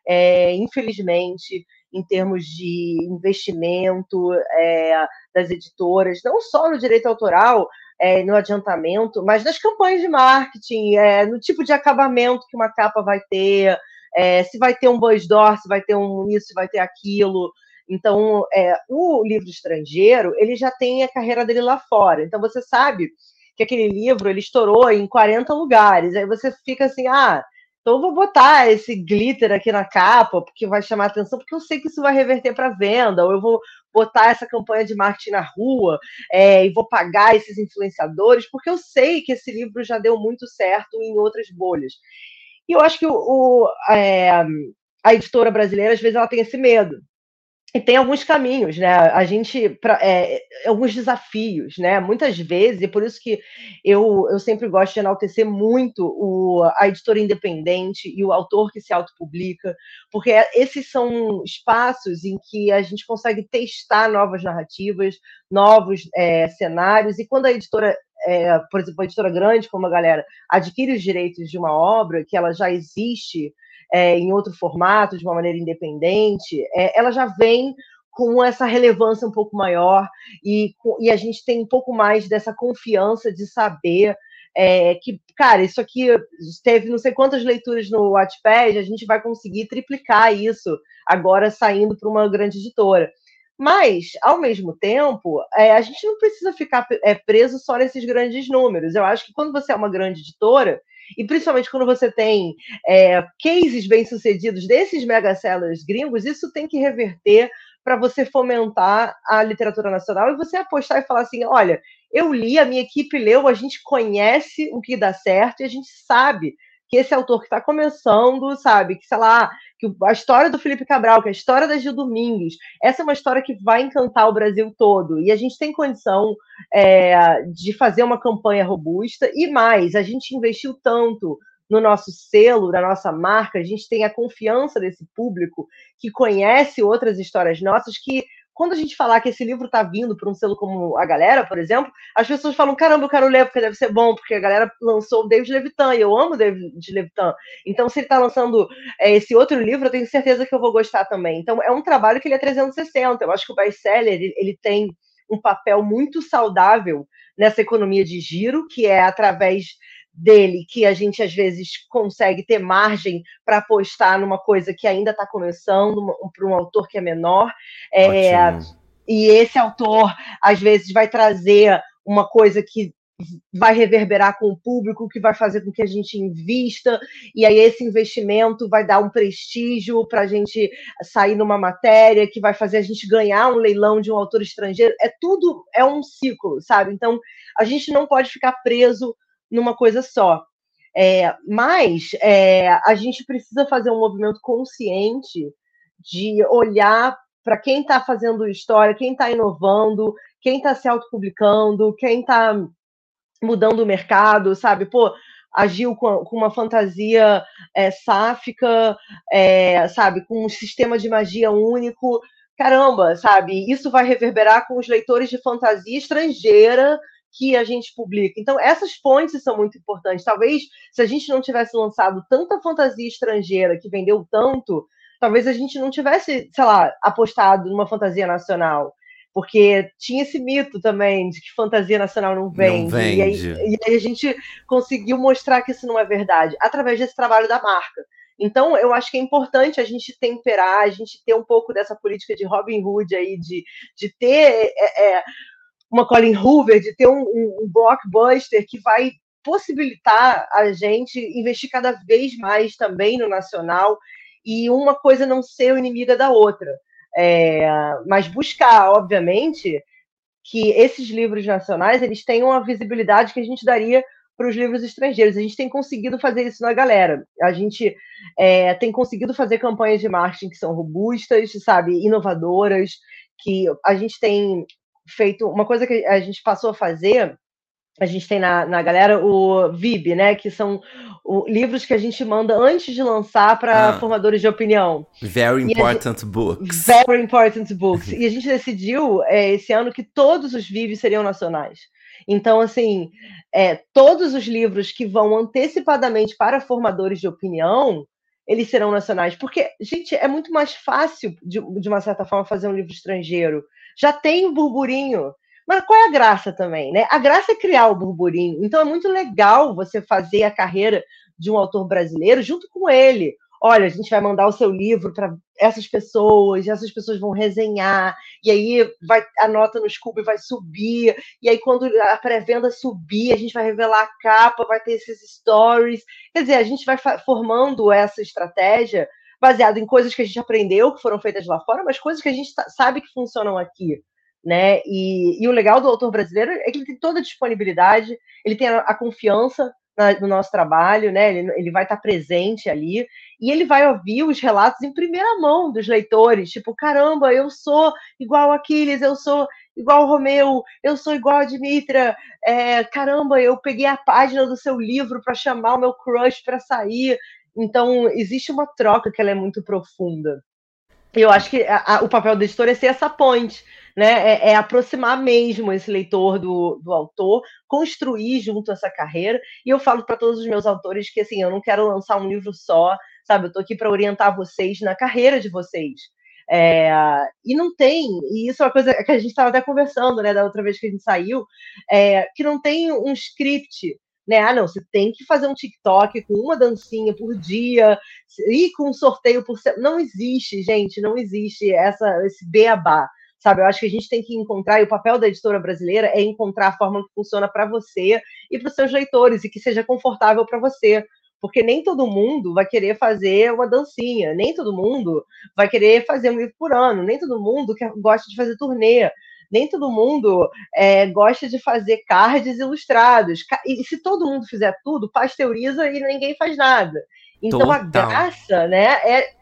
é, infelizmente, em termos de investimento é, das editoras, não só no direito autoral, é, no adiantamento, mas nas campanhas de marketing, é, no tipo de acabamento que uma capa vai ter, é, se vai ter um buzz door, se vai ter um isso, se vai ter aquilo. Então, é, o livro estrangeiro, ele já tem a carreira dele lá fora. Então, você sabe que aquele livro, ele estourou em 40 lugares. Aí você fica assim, ah, então vou botar esse glitter aqui na capa, porque vai chamar atenção, porque eu sei que isso vai reverter para venda, ou eu vou botar essa campanha de marketing na rua é, e vou pagar esses influenciadores, porque eu sei que esse livro já deu muito certo em outras bolhas. E eu acho que o, o é, a editora brasileira, às vezes, ela tem esse medo e tem alguns caminhos, né? A gente, pra, é, alguns desafios, né? Muitas vezes, e por isso que eu, eu sempre gosto de enaltecer muito o, a editora independente e o autor que se autopublica, porque é, esses são espaços em que a gente consegue testar novas narrativas, novos é, cenários, e quando a editora é, por exemplo, a editora grande, como a galera, adquire os direitos de uma obra que ela já existe é, em outro formato, de uma maneira independente, é, ela já vem com essa relevância um pouco maior e, e a gente tem um pouco mais dessa confiança de saber é, que, cara, isso aqui teve não sei quantas leituras no Wattpad, a gente vai conseguir triplicar isso agora saindo para uma grande editora. Mas, ao mesmo tempo, é, a gente não precisa ficar é, preso só nesses grandes números. Eu acho que quando você é uma grande editora, e principalmente quando você tem é, cases bem-sucedidos desses mega sellers gringos, isso tem que reverter para você fomentar a literatura nacional e você apostar e falar assim: olha, eu li, a minha equipe leu, a gente conhece o que dá certo e a gente sabe que esse autor que está começando, sabe, que sei lá, que a história do Felipe Cabral, que é a história da Gil Domingues, essa é uma história que vai encantar o Brasil todo. E a gente tem condição é, de fazer uma campanha robusta e mais, a gente investiu tanto no nosso selo, na nossa marca, a gente tem a confiança desse público que conhece outras histórias nossas, que quando a gente falar que esse livro está vindo para um selo como a Galera, por exemplo, as pessoas falam: caramba, eu quero ler porque deve ser bom, porque a galera lançou o David Levitan e eu amo o David Levitan. Então, se ele está lançando é, esse outro livro, eu tenho certeza que eu vou gostar também. Então, é um trabalho que ele é 360. Eu acho que o best-seller ele, ele tem um papel muito saudável nessa economia de giro, que é através dele que a gente às vezes consegue ter margem para apostar numa coisa que ainda está começando, para um autor que é menor. É, e esse autor às vezes vai trazer uma coisa que vai reverberar com o público, que vai fazer com que a gente invista, e aí esse investimento vai dar um prestígio para a gente sair numa matéria, que vai fazer a gente ganhar um leilão de um autor estrangeiro. É tudo, é um ciclo, sabe? Então, a gente não pode ficar preso numa coisa só. É, mas é, a gente precisa fazer um movimento consciente de olhar para quem está fazendo história, quem está inovando, quem está se autopublicando, quem está mudando o mercado, sabe? Pô, agiu com, uma fantasia é, sáfica, é, sabe? Com um sistema de magia único. Caramba, sabe? Isso vai reverberar com os leitores de fantasia estrangeira que a gente publica. Então, essas pontes são muito importantes. Talvez, se a gente não tivesse lançado tanta fantasia estrangeira que vendeu tanto, talvez a gente não tivesse, sei lá, apostado numa fantasia nacional. Porque tinha esse mito também de que fantasia nacional não vende. Não vende. E, aí, e aí a gente conseguiu mostrar que isso não é verdade, através desse trabalho da marca. Então, eu acho que é importante a gente temperar, a gente ter um pouco dessa política de Robin Hood aí, de, de ter é, é, uma Colin Hoover, de ter um, um, um blockbuster que vai possibilitar a gente investir cada vez mais também no nacional e uma coisa não ser inimiga da outra. É, mas buscar, obviamente, que esses livros nacionais eles tenham a visibilidade que a gente daria para os livros estrangeiros. A gente tem conseguido fazer isso na galera. A gente é, tem conseguido fazer campanhas de marketing que são robustas, sabe, inovadoras, que a gente tem feito uma coisa que a gente passou a fazer. A gente tem na, na galera o VIB, né? Que são o, livros que a gente manda antes de lançar para ah, formadores de opinião. Very important gente, books. Very important books. e a gente decidiu é, esse ano que todos os VIB seriam nacionais. Então, assim, é, todos os livros que vão antecipadamente para formadores de opinião, eles serão nacionais. Porque, gente, é muito mais fácil, de, de uma certa forma, fazer um livro estrangeiro já tem o burburinho. Mas qual é a graça também, né? A graça é criar o burburinho. Então é muito legal você fazer a carreira de um autor brasileiro junto com ele. Olha, a gente vai mandar o seu livro para essas pessoas, essas pessoas vão resenhar, e aí vai, a nota no Scooby vai subir, e aí quando a pré-venda subir, a gente vai revelar a capa, vai ter esses stories. Quer dizer, a gente vai formando essa estratégia baseado em coisas que a gente aprendeu, que foram feitas lá fora, mas coisas que a gente sabe que funcionam aqui. Né? E, e o legal do autor brasileiro é que ele tem toda a disponibilidade, ele tem a, a confiança na, no nosso trabalho, né? Ele, ele vai estar presente ali e ele vai ouvir os relatos em primeira mão dos leitores, tipo, caramba, eu sou igual Aquiles, eu sou igual Romeu, eu sou igual a Dimitra, é, caramba, eu peguei a página do seu livro para chamar o meu crush para sair, então, existe uma troca que ela é muito profunda. Eu acho que a, a, o papel do editor é ser essa ponte, né? É, é, aproximar mesmo esse leitor do, do autor, construir junto essa carreira. E eu falo para todos os meus autores que assim, eu não quero lançar um livro só, sabe? Eu estou aqui para orientar vocês na carreira de vocês. É, e não tem, e isso é uma coisa que a gente estava até conversando, né, da outra vez que a gente saiu, é, que não tem um script né? Ah, não, você tem que fazer um TikTok com uma dancinha por dia e com um sorteio por semana. Não existe, gente, não existe essa, esse beabá. Sabe, eu acho que a gente tem que encontrar, e o papel da editora brasileira é encontrar a forma que funciona para você e para os seus leitores, e que seja confortável para você. porque nem todo mundo vai querer fazer uma dancinha, nem todo mundo vai querer fazer um livro por ano, nem todo mundo quer, gosta de fazer turnê, nem todo mundo é, gosta de fazer cards ilustrados. E se todo mundo fizer tudo, pasteuriza e ninguém faz nada. Então Total. a graça, né, é,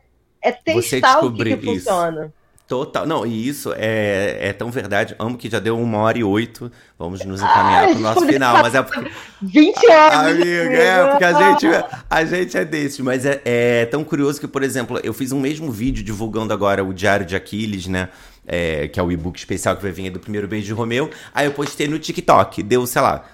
é testar o que, que funciona. Total. Não, e isso é, é tão verdade. Amo que já deu uma hora e oito. Vamos nos encaminhar para o nosso final. Mas é [LAUGHS] porque. 20 anos! Amiga, é, porque a gente, a gente é desse. Mas é, é tão curioso que, por exemplo, eu fiz um mesmo vídeo divulgando agora o Diário de Aquiles, né? É, que é o e-book especial que vai vir do primeiro beijo de Romeu. Aí eu postei no TikTok, deu, sei lá,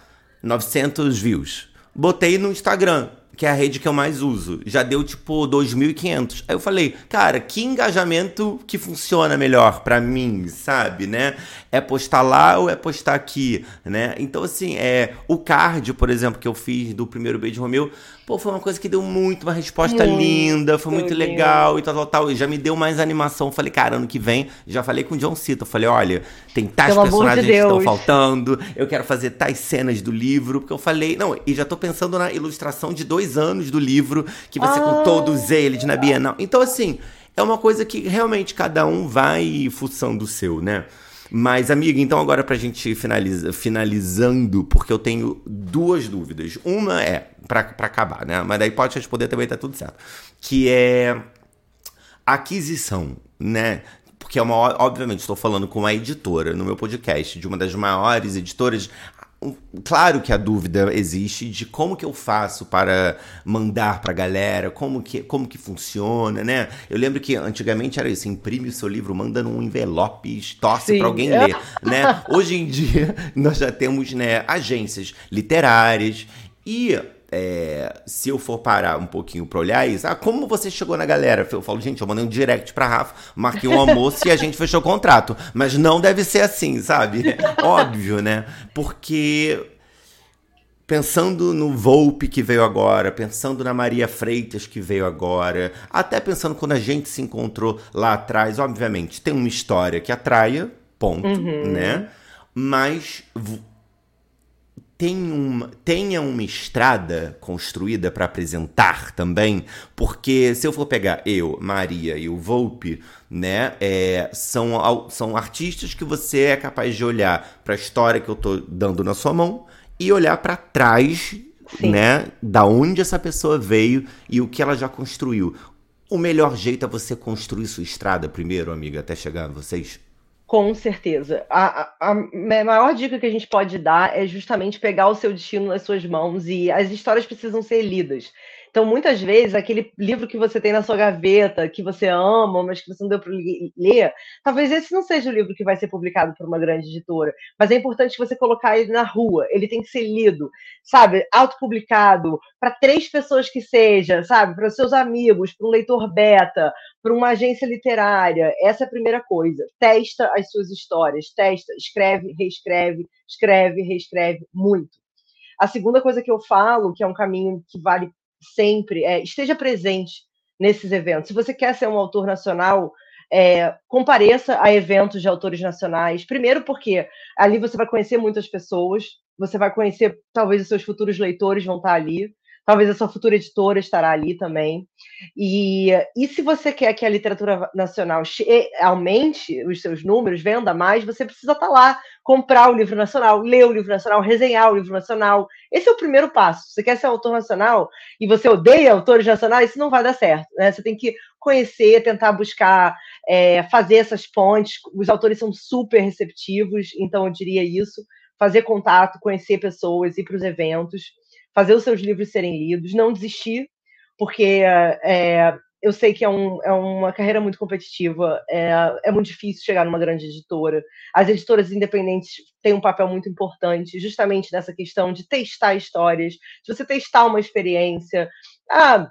900 views. Botei no Instagram, que é a rede que eu mais uso. Já deu tipo 2.500. Aí eu falei, cara, que engajamento que funciona melhor para mim, sabe, né? É postar lá ou é postar aqui, né? Então, assim, é o card, por exemplo, que eu fiz do primeiro beijo Romeu, Pô, foi uma coisa que deu muito, uma resposta muito linda, foi muito legal e tal, tal, tal. E já me deu mais animação. Falei, cara, ano que vem, já falei com o John Cita. Falei, olha, tem tais Pelo personagens de que estão faltando, eu quero fazer tais cenas do livro. Porque eu falei, não, e já tô pensando na ilustração de dois anos do livro, que vai ser com ah. todos eles na Bienal. Então, assim, é uma coisa que realmente cada um vai fuçando o seu, né? Mas, amiga, então agora pra gente finaliza, finalizando, porque eu tenho duas dúvidas. Uma é, pra, pra acabar, né? Mas daí pode responder também, tá tudo certo. Que é aquisição, né? Porque é uma, obviamente, estou falando com uma editora no meu podcast, de uma das maiores editoras Claro que a dúvida existe de como que eu faço para mandar para a galera, como que, como que funciona, né? Eu lembro que antigamente era isso, imprime o seu livro, manda num envelope, torce para alguém ler, [LAUGHS] né? Hoje em dia nós já temos, né, agências literárias e é, se eu for parar um pouquinho pra olhar isso, ah, como você chegou na galera? Eu falo, gente, eu mandei um direct pra Rafa, marquei um almoço e a gente fechou o contrato. Mas não deve ser assim, sabe? É [LAUGHS] óbvio, né? Porque pensando no Volpe que veio agora, pensando na Maria Freitas que veio agora, até pensando quando a gente se encontrou lá atrás, obviamente, tem uma história que atraia, ponto, uhum. né? Mas tem uma, tenha uma estrada construída para apresentar também, porque se eu for pegar eu, Maria e o Volpe, né, é, são, são artistas que você é capaz de olhar para a história que eu tô dando na sua mão e olhar para trás, Sim. né, da onde essa pessoa veio e o que ela já construiu. O melhor jeito é você construir sua estrada primeiro, amiga, até chegar a vocês. Com certeza. A, a, a, maior dica que a gente pode dar é justamente pegar o seu destino nas suas mãos e as histórias precisam ser lidas. Então, muitas vezes, aquele livro que você tem na sua gaveta, que você ama, mas que você não deu para ler, talvez esse não seja o livro que vai ser publicado por uma grande editora. Mas é importante você colocar ele na rua, ele tem que ser lido, sabe? Autopublicado, para três pessoas que seja, sabe? Para seus amigos, para um leitor beta, para uma agência literária. Essa é a primeira coisa. Testa as suas histórias, testa, escreve, reescreve, escreve, reescreve muito. A segunda coisa que eu falo, que é um caminho que vale sempre, é, esteja presente nesses eventos. Se você quer ser um autor nacional, é, compareça a eventos de autores nacionais. Primeiro, porque ali você vai conhecer muitas pessoas, você vai conhecer, talvez, os seus futuros leitores vão estar ali. Talvez a sua futura editora estará ali também. E, e se você quer que a literatura nacional aumente os seus números, venda mais, você precisa estar lá, comprar o livro nacional, ler o livro nacional, resenhar o livro nacional. Esse é o primeiro passo. Você quer ser autor nacional e você odeia autores nacionais, isso não vai dar certo. Né? Você tem que conhecer, tentar buscar, é, fazer essas pontes. Os autores são super receptivos, então eu diria isso. Fazer contato, conhecer pessoas, ir para os eventos fazer os seus livros serem lidos, não desistir, porque é, eu sei que é, um, é, uma carreira muito competitiva, é, é, muito difícil chegar numa grande editora. As editoras independentes têm um papel muito importante, justamente nessa questão de testar histórias, de você testar uma experiência. Ah,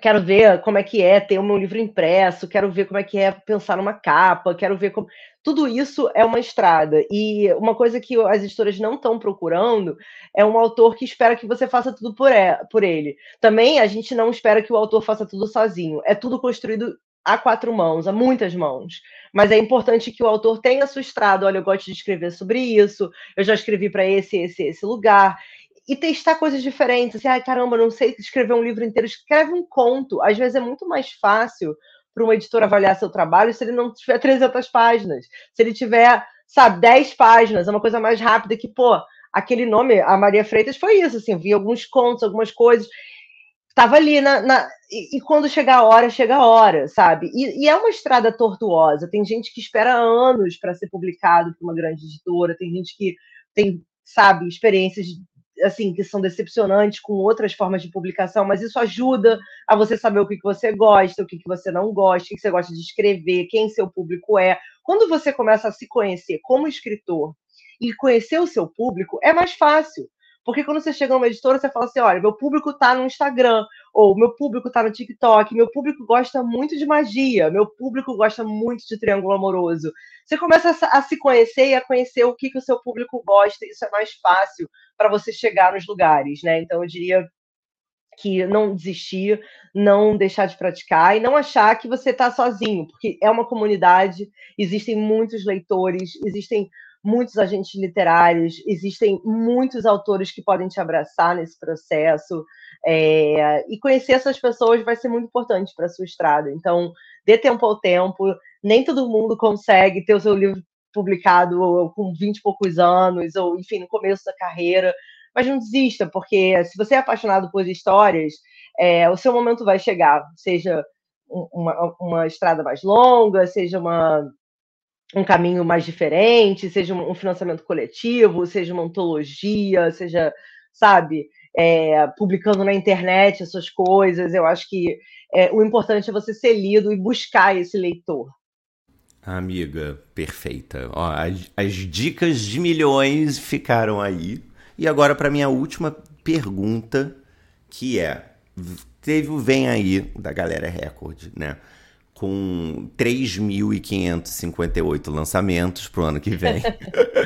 quero ver como é que é ter o meu livro impresso, quero ver como é que é pensar numa capa, quero ver como. Tudo isso é uma estrada. E uma coisa que as editoras não estão procurando é um autor que espera que você faça tudo por, por ele. Também a gente não espera que o autor faça tudo sozinho. É tudo construído a quatro mãos, a muitas mãos. Mas é importante que o autor tenha sua estrada. Olha, eu gosto de escrever sobre isso, eu já escrevi para esse, esse, esse lugar. E testar coisas diferentes. Assim, ai, caramba, não sei escrever um livro inteiro, escreve um conto. Às vezes é muito mais fácil para uma editora avaliar seu trabalho se ele não tiver [LAUGHS] 300 páginas. Se ele tiver, sabe, 10 páginas, é uma coisa mais rápida que, pô, aquele nome, a Maria Freitas, foi isso, assim, vi alguns contos, algumas coisas, estava ali na, na e, e, quando chega a hora, chega a hora, sabe? E, e, é uma estrada tortuosa. Tem gente que espera anos para ser publicado por uma grande editora, tem gente que tem, sabe, experiências assim que são decepcionantes com outras formas de publicação, mas isso ajuda a você saber o que, você gosta, o que, você não gosta, o que você gosta de escrever, quem seu público é. Quando você começa a se conhecer como escritor e conhecer o seu público, é mais fácil. Porque quando você chega numa editora, você fala assim: olha, meu público está no Instagram, ou meu público está no TikTok, meu público gosta muito de magia, meu público gosta muito de triângulo amoroso. Você começa a, a se conhecer e a conhecer o que, que o seu público gosta, isso é mais fácil para você chegar nos lugares, né? Então eu diria que não desistir, não deixar de praticar e não achar que você está sozinho, porque é uma comunidade, existem muitos leitores, existem muitos agentes literários, existem muitos autores que podem te abraçar nesse processo. É, e conhecer essas pessoas vai ser muito importante para a sua estrada. Então, dê tempo ao tempo. Nem todo mundo consegue ter o seu livro publicado com 20 e poucos anos, ou enfim, no começo da carreira. Mas não desista, porque se você é apaixonado por histórias, é, o seu momento vai chegar, seja uma, uma estrada mais longa, seja uma um caminho mais diferente, seja um financiamento coletivo, seja uma antologia, seja, sabe, é, publicando na internet as suas coisas. Eu acho que é, o importante é você ser lido e buscar esse leitor. Amiga, perfeita. Ó, as, as dicas de milhões ficaram aí. E agora para minha última pergunta, que é: teve o Vem Aí da Galera Record, né? Com 3.558 lançamentos pro ano que vem.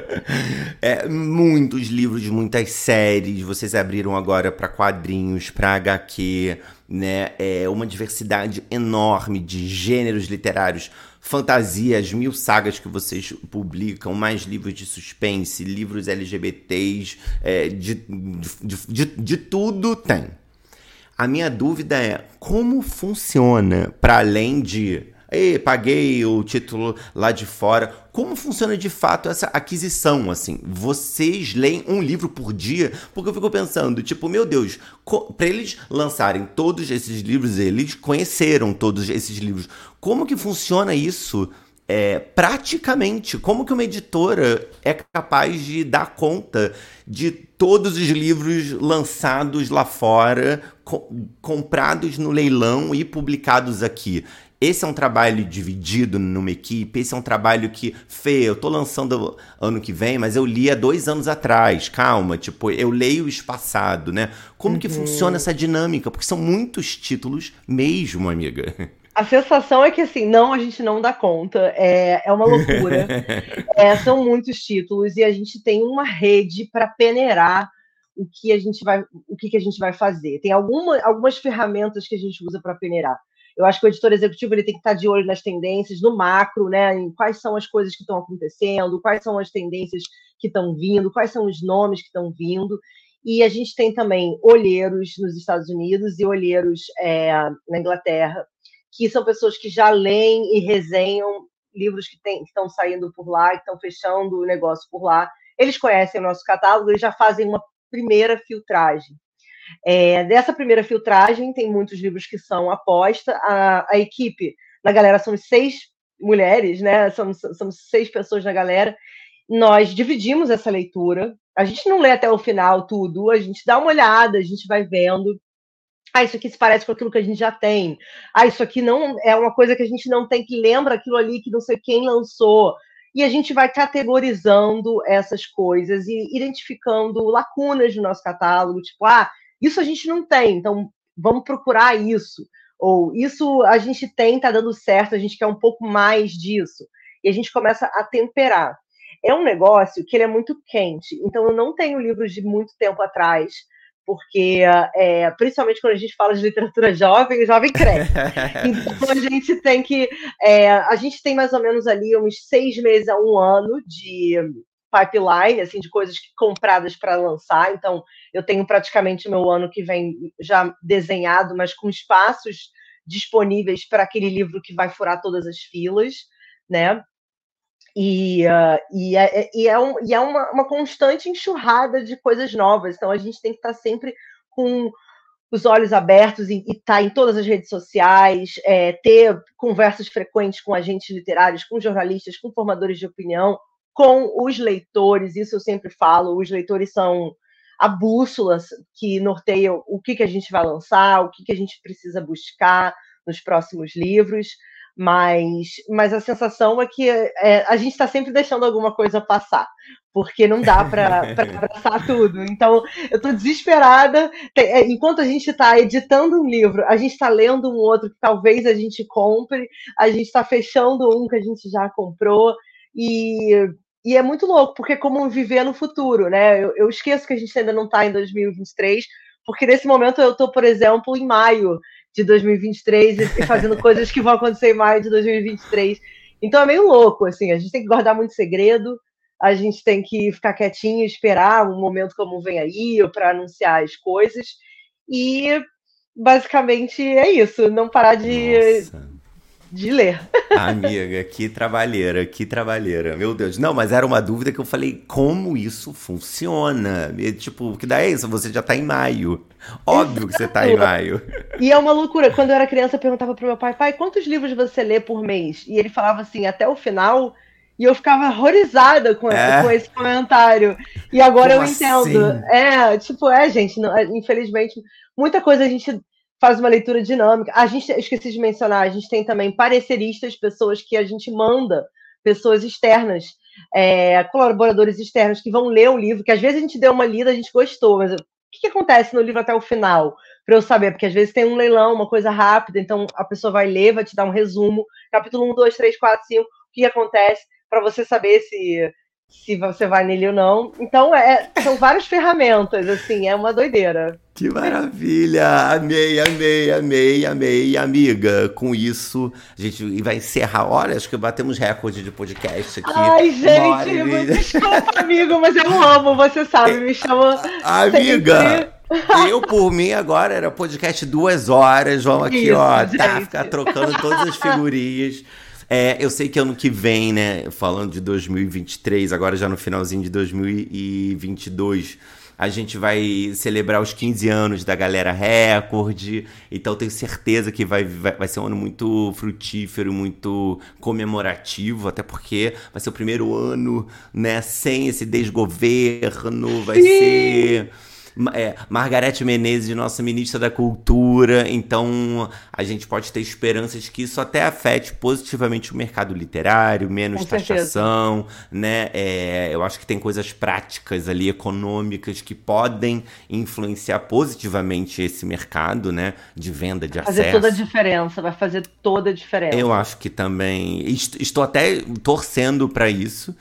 [LAUGHS] é, muitos livros, muitas séries. Vocês abriram agora para quadrinhos, para HQ, né? É uma diversidade enorme de gêneros literários, fantasias, mil sagas que vocês publicam, mais livros de suspense, livros LGBTs, é, de, de, de, de tudo tem. A minha dúvida é como funciona para além de Ei, paguei o título lá de fora. Como funciona de fato essa aquisição, assim? Vocês leem um livro por dia? Porque eu fico pensando, tipo, meu Deus, para eles lançarem todos esses livros, eles conheceram todos esses livros. Como que funciona isso é, praticamente, como que uma editora é capaz de dar conta de todos os livros lançados lá fora, co comprados no leilão e publicados aqui? Esse é um trabalho dividido numa equipe, esse é um trabalho que, Fê, eu tô lançando ano que vem, mas eu li há dois anos atrás, calma, tipo, eu leio espaçado, né? Como uhum. que funciona essa dinâmica? Porque são muitos títulos mesmo, amiga. A sensação é que, assim, não, a gente não dá conta. É, é uma loucura. [LAUGHS] é, são muitos títulos e a gente tem uma rede para peneirar o que a gente vai, o que, que a gente vai fazer. Tem alguma, algumas ferramentas que a gente usa para peneirar. Eu acho que o editor executivo ele tem que estar de olho nas tendências, no macro, né? Em quais são as coisas que estão acontecendo, quais são as tendências que estão vindo, quais são os nomes que estão vindo. E a gente tem também olheiros nos Estados Unidos e olheiros é, na Inglaterra que são pessoas que já leem e resenham livros que, tem, que estão saindo por lá, que estão fechando o negócio por lá. Eles conhecem o nosso catálogo e já fazem uma primeira filtragem. É, dessa primeira filtragem, tem muitos livros que são aposta. A, a equipe, na galera, somos seis mulheres, né? Somos, somos seis pessoas na galera. Nós dividimos essa leitura. A gente não lê até o final tudo, a gente dá uma olhada, a gente vai vendo ah, isso aqui se parece com aquilo que a gente já tem. Ah, isso aqui não é uma coisa que a gente não tem que lembra aquilo ali que não sei quem lançou. E a gente vai categorizando essas coisas e identificando lacunas no nosso catálogo, tipo, ah, isso a gente não tem, então vamos procurar isso. Ou isso a gente tem, tá dando certo, a gente quer um pouco mais disso. E a gente começa a temperar. É um negócio que ele é muito quente, então eu não tenho livros de muito tempo atrás porque é, principalmente quando a gente fala de literatura jovem, o jovem cresce. [LAUGHS] então a gente tem que. É, a gente tem mais ou menos ali uns seis meses a um ano de pipeline, assim, de coisas compradas para lançar. Então, eu tenho praticamente meu ano que vem já desenhado, mas com espaços disponíveis para aquele livro que vai furar todas as filas, né? E, uh, e, é, e é, um, e é uma, uma, constante enxurrada de coisas novas. Então a gente tem que estar sempre com os olhos abertos e estar tá em todas as redes sociais, é, ter conversas frequentes com agentes literários, com jornalistas, com formadores de opinião, com os leitores. Isso eu sempre falo. Os leitores são a bússola que norteia o que, que a gente vai lançar, o que, que a gente precisa buscar nos próximos livros mas, mas a sensação é que é, a gente está sempre deixando alguma coisa passar, porque não dá para [LAUGHS] abraçar tudo. Então, eu estou desesperada. É, enquanto a gente está editando um livro, a gente está lendo um outro que talvez a gente compre, a gente está fechando um que a gente já comprou, e, e é muito louco, porque é como viver no futuro, né? Eu, eu esqueço que a gente ainda não está em 2023, porque nesse momento eu estou, por exemplo, em maio de 2023 e fazendo coisas que vão acontecer em maio de 2023. Então é meio louco, assim, a gente tem que guardar muito segredo, a gente tem que ficar quietinho e esperar um momento como vem aí, para anunciar as coisas. E basicamente é isso, não parar de, Nossa de ler. Amiga, que trabalheira, que trabalheira. Meu Deus. Não, mas era uma dúvida que eu falei, como isso funciona? E, tipo, que daí é isso? Você já tá em maio. Óbvio que você tá em maio. E é uma loucura. Quando eu era criança, eu perguntava pro meu pai, pai, quantos livros você lê por mês? E ele falava assim, até o final. E eu ficava horrorizada com, é? com esse comentário. E agora Como eu entendo. Assim? É, tipo, é, gente, não, é, infelizmente, muita coisa a gente faz uma leitura dinâmica. A gente, esqueci de mencionar, a gente tem também pareceristas, pessoas que a gente manda, pessoas externas, é, colaboradores externos que vão ler o livro, que às vezes a gente deu uma lida, a gente gostou, mas o que, que acontece no livro até o final? Para eu saber, porque às vezes tem um leilão, uma coisa rápida, então a pessoa vai ler, vai te dar um resumo, capítulo 1, 2, 3, 4, 5, o que acontece, para você saber se se você vai nele ou não. Então, é, são várias ferramentas, assim, é uma doideira. Que maravilha! Amei, amei, amei, amei, amiga. Com isso, a gente vai encerrar. Olha, acho que batemos recorde de podcast aqui. Ai, gente, desculpa, amigo, mas eu amo, você sabe, me chama. Amiga! Sempre. Eu, por mim, agora era podcast duas horas. Vamos aqui, Isso, ó, tá, ficar trocando todas as figurinhas. É, eu sei que ano que vem, né, falando de 2023, agora já no finalzinho de 2022, a gente vai celebrar os 15 anos da Galera Record, então tenho certeza que vai, vai, vai ser um ano muito frutífero, muito comemorativo, até porque vai ser o primeiro ano, né, sem esse desgoverno, vai Sim. ser é, Margarete Menezes, nossa ministra da Cultura. Então, a gente pode ter esperanças que isso até afete positivamente o mercado literário, menos Com taxação, certeza. né? É, eu acho que tem coisas práticas ali, econômicas, que podem influenciar positivamente esse mercado, né? De venda, de vai acesso. Fazer toda a diferença, vai fazer toda a diferença. Eu acho que também. Estou até torcendo para isso.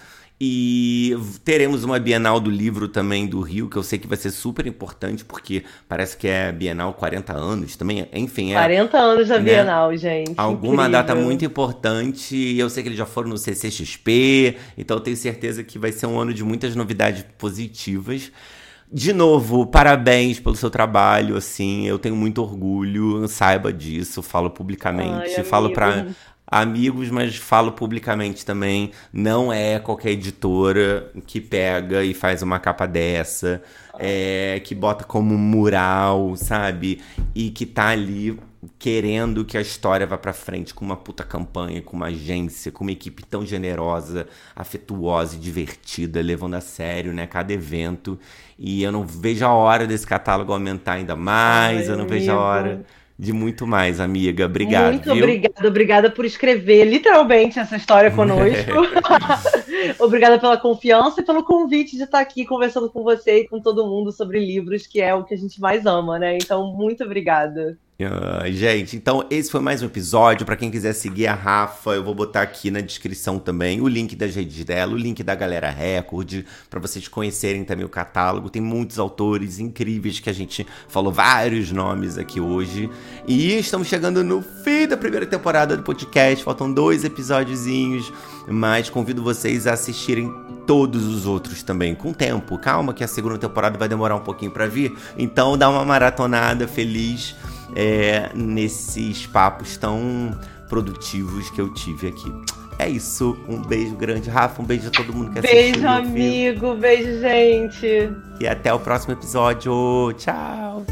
E teremos uma Bienal do Livro também do Rio, que eu sei que vai ser super importante, porque parece que é Bienal 40 anos também. Enfim, é. 40 anos da né, Bienal, gente. Alguma incrível. data muito importante. E eu sei que eles já foram no CCXP, então eu tenho certeza que vai ser um ano de muitas novidades positivas. De novo, parabéns pelo seu trabalho, assim, eu tenho muito orgulho, saiba disso, falo publicamente, Ai, falo para amigos, mas falo publicamente também. Não é qualquer editora que pega e faz uma capa dessa, é, que bota como mural, sabe? E que tá ali querendo que a história vá para frente com uma puta campanha, com uma agência, com uma equipe tão generosa, afetuosa e divertida, levando a sério, né, cada evento. E eu não vejo a hora desse catálogo aumentar ainda mais, Ai, eu não amigo. vejo a hora de muito mais, amiga. Obrigado. Muito viu? obrigada, obrigada por escrever literalmente essa história [LAUGHS] conosco. [LAUGHS] obrigada pela confiança e pelo convite de estar aqui conversando com você e com todo mundo sobre livros, que é o que a gente mais ama, né? Então, muito obrigada. Uh, gente, então esse foi mais um episódio. Para quem quiser seguir a Rafa, eu vou botar aqui na descrição também o link das redes dela, o link da Galera Record, para vocês conhecerem também o catálogo. Tem muitos autores incríveis que a gente falou vários nomes aqui hoje. E estamos chegando no fim da primeira temporada do podcast. Faltam dois episódiozinhos, mas convido vocês a assistirem todos os outros também, com tempo. Calma que a segunda temporada vai demorar um pouquinho para vir. Então dá uma maratonada feliz é, nesses papos tão produtivos que eu tive aqui. É isso. Um beijo grande, Rafa. Um beijo a todo mundo que assistiu. Beijo, amigo. Beijo, gente. E até o próximo episódio. Tchau.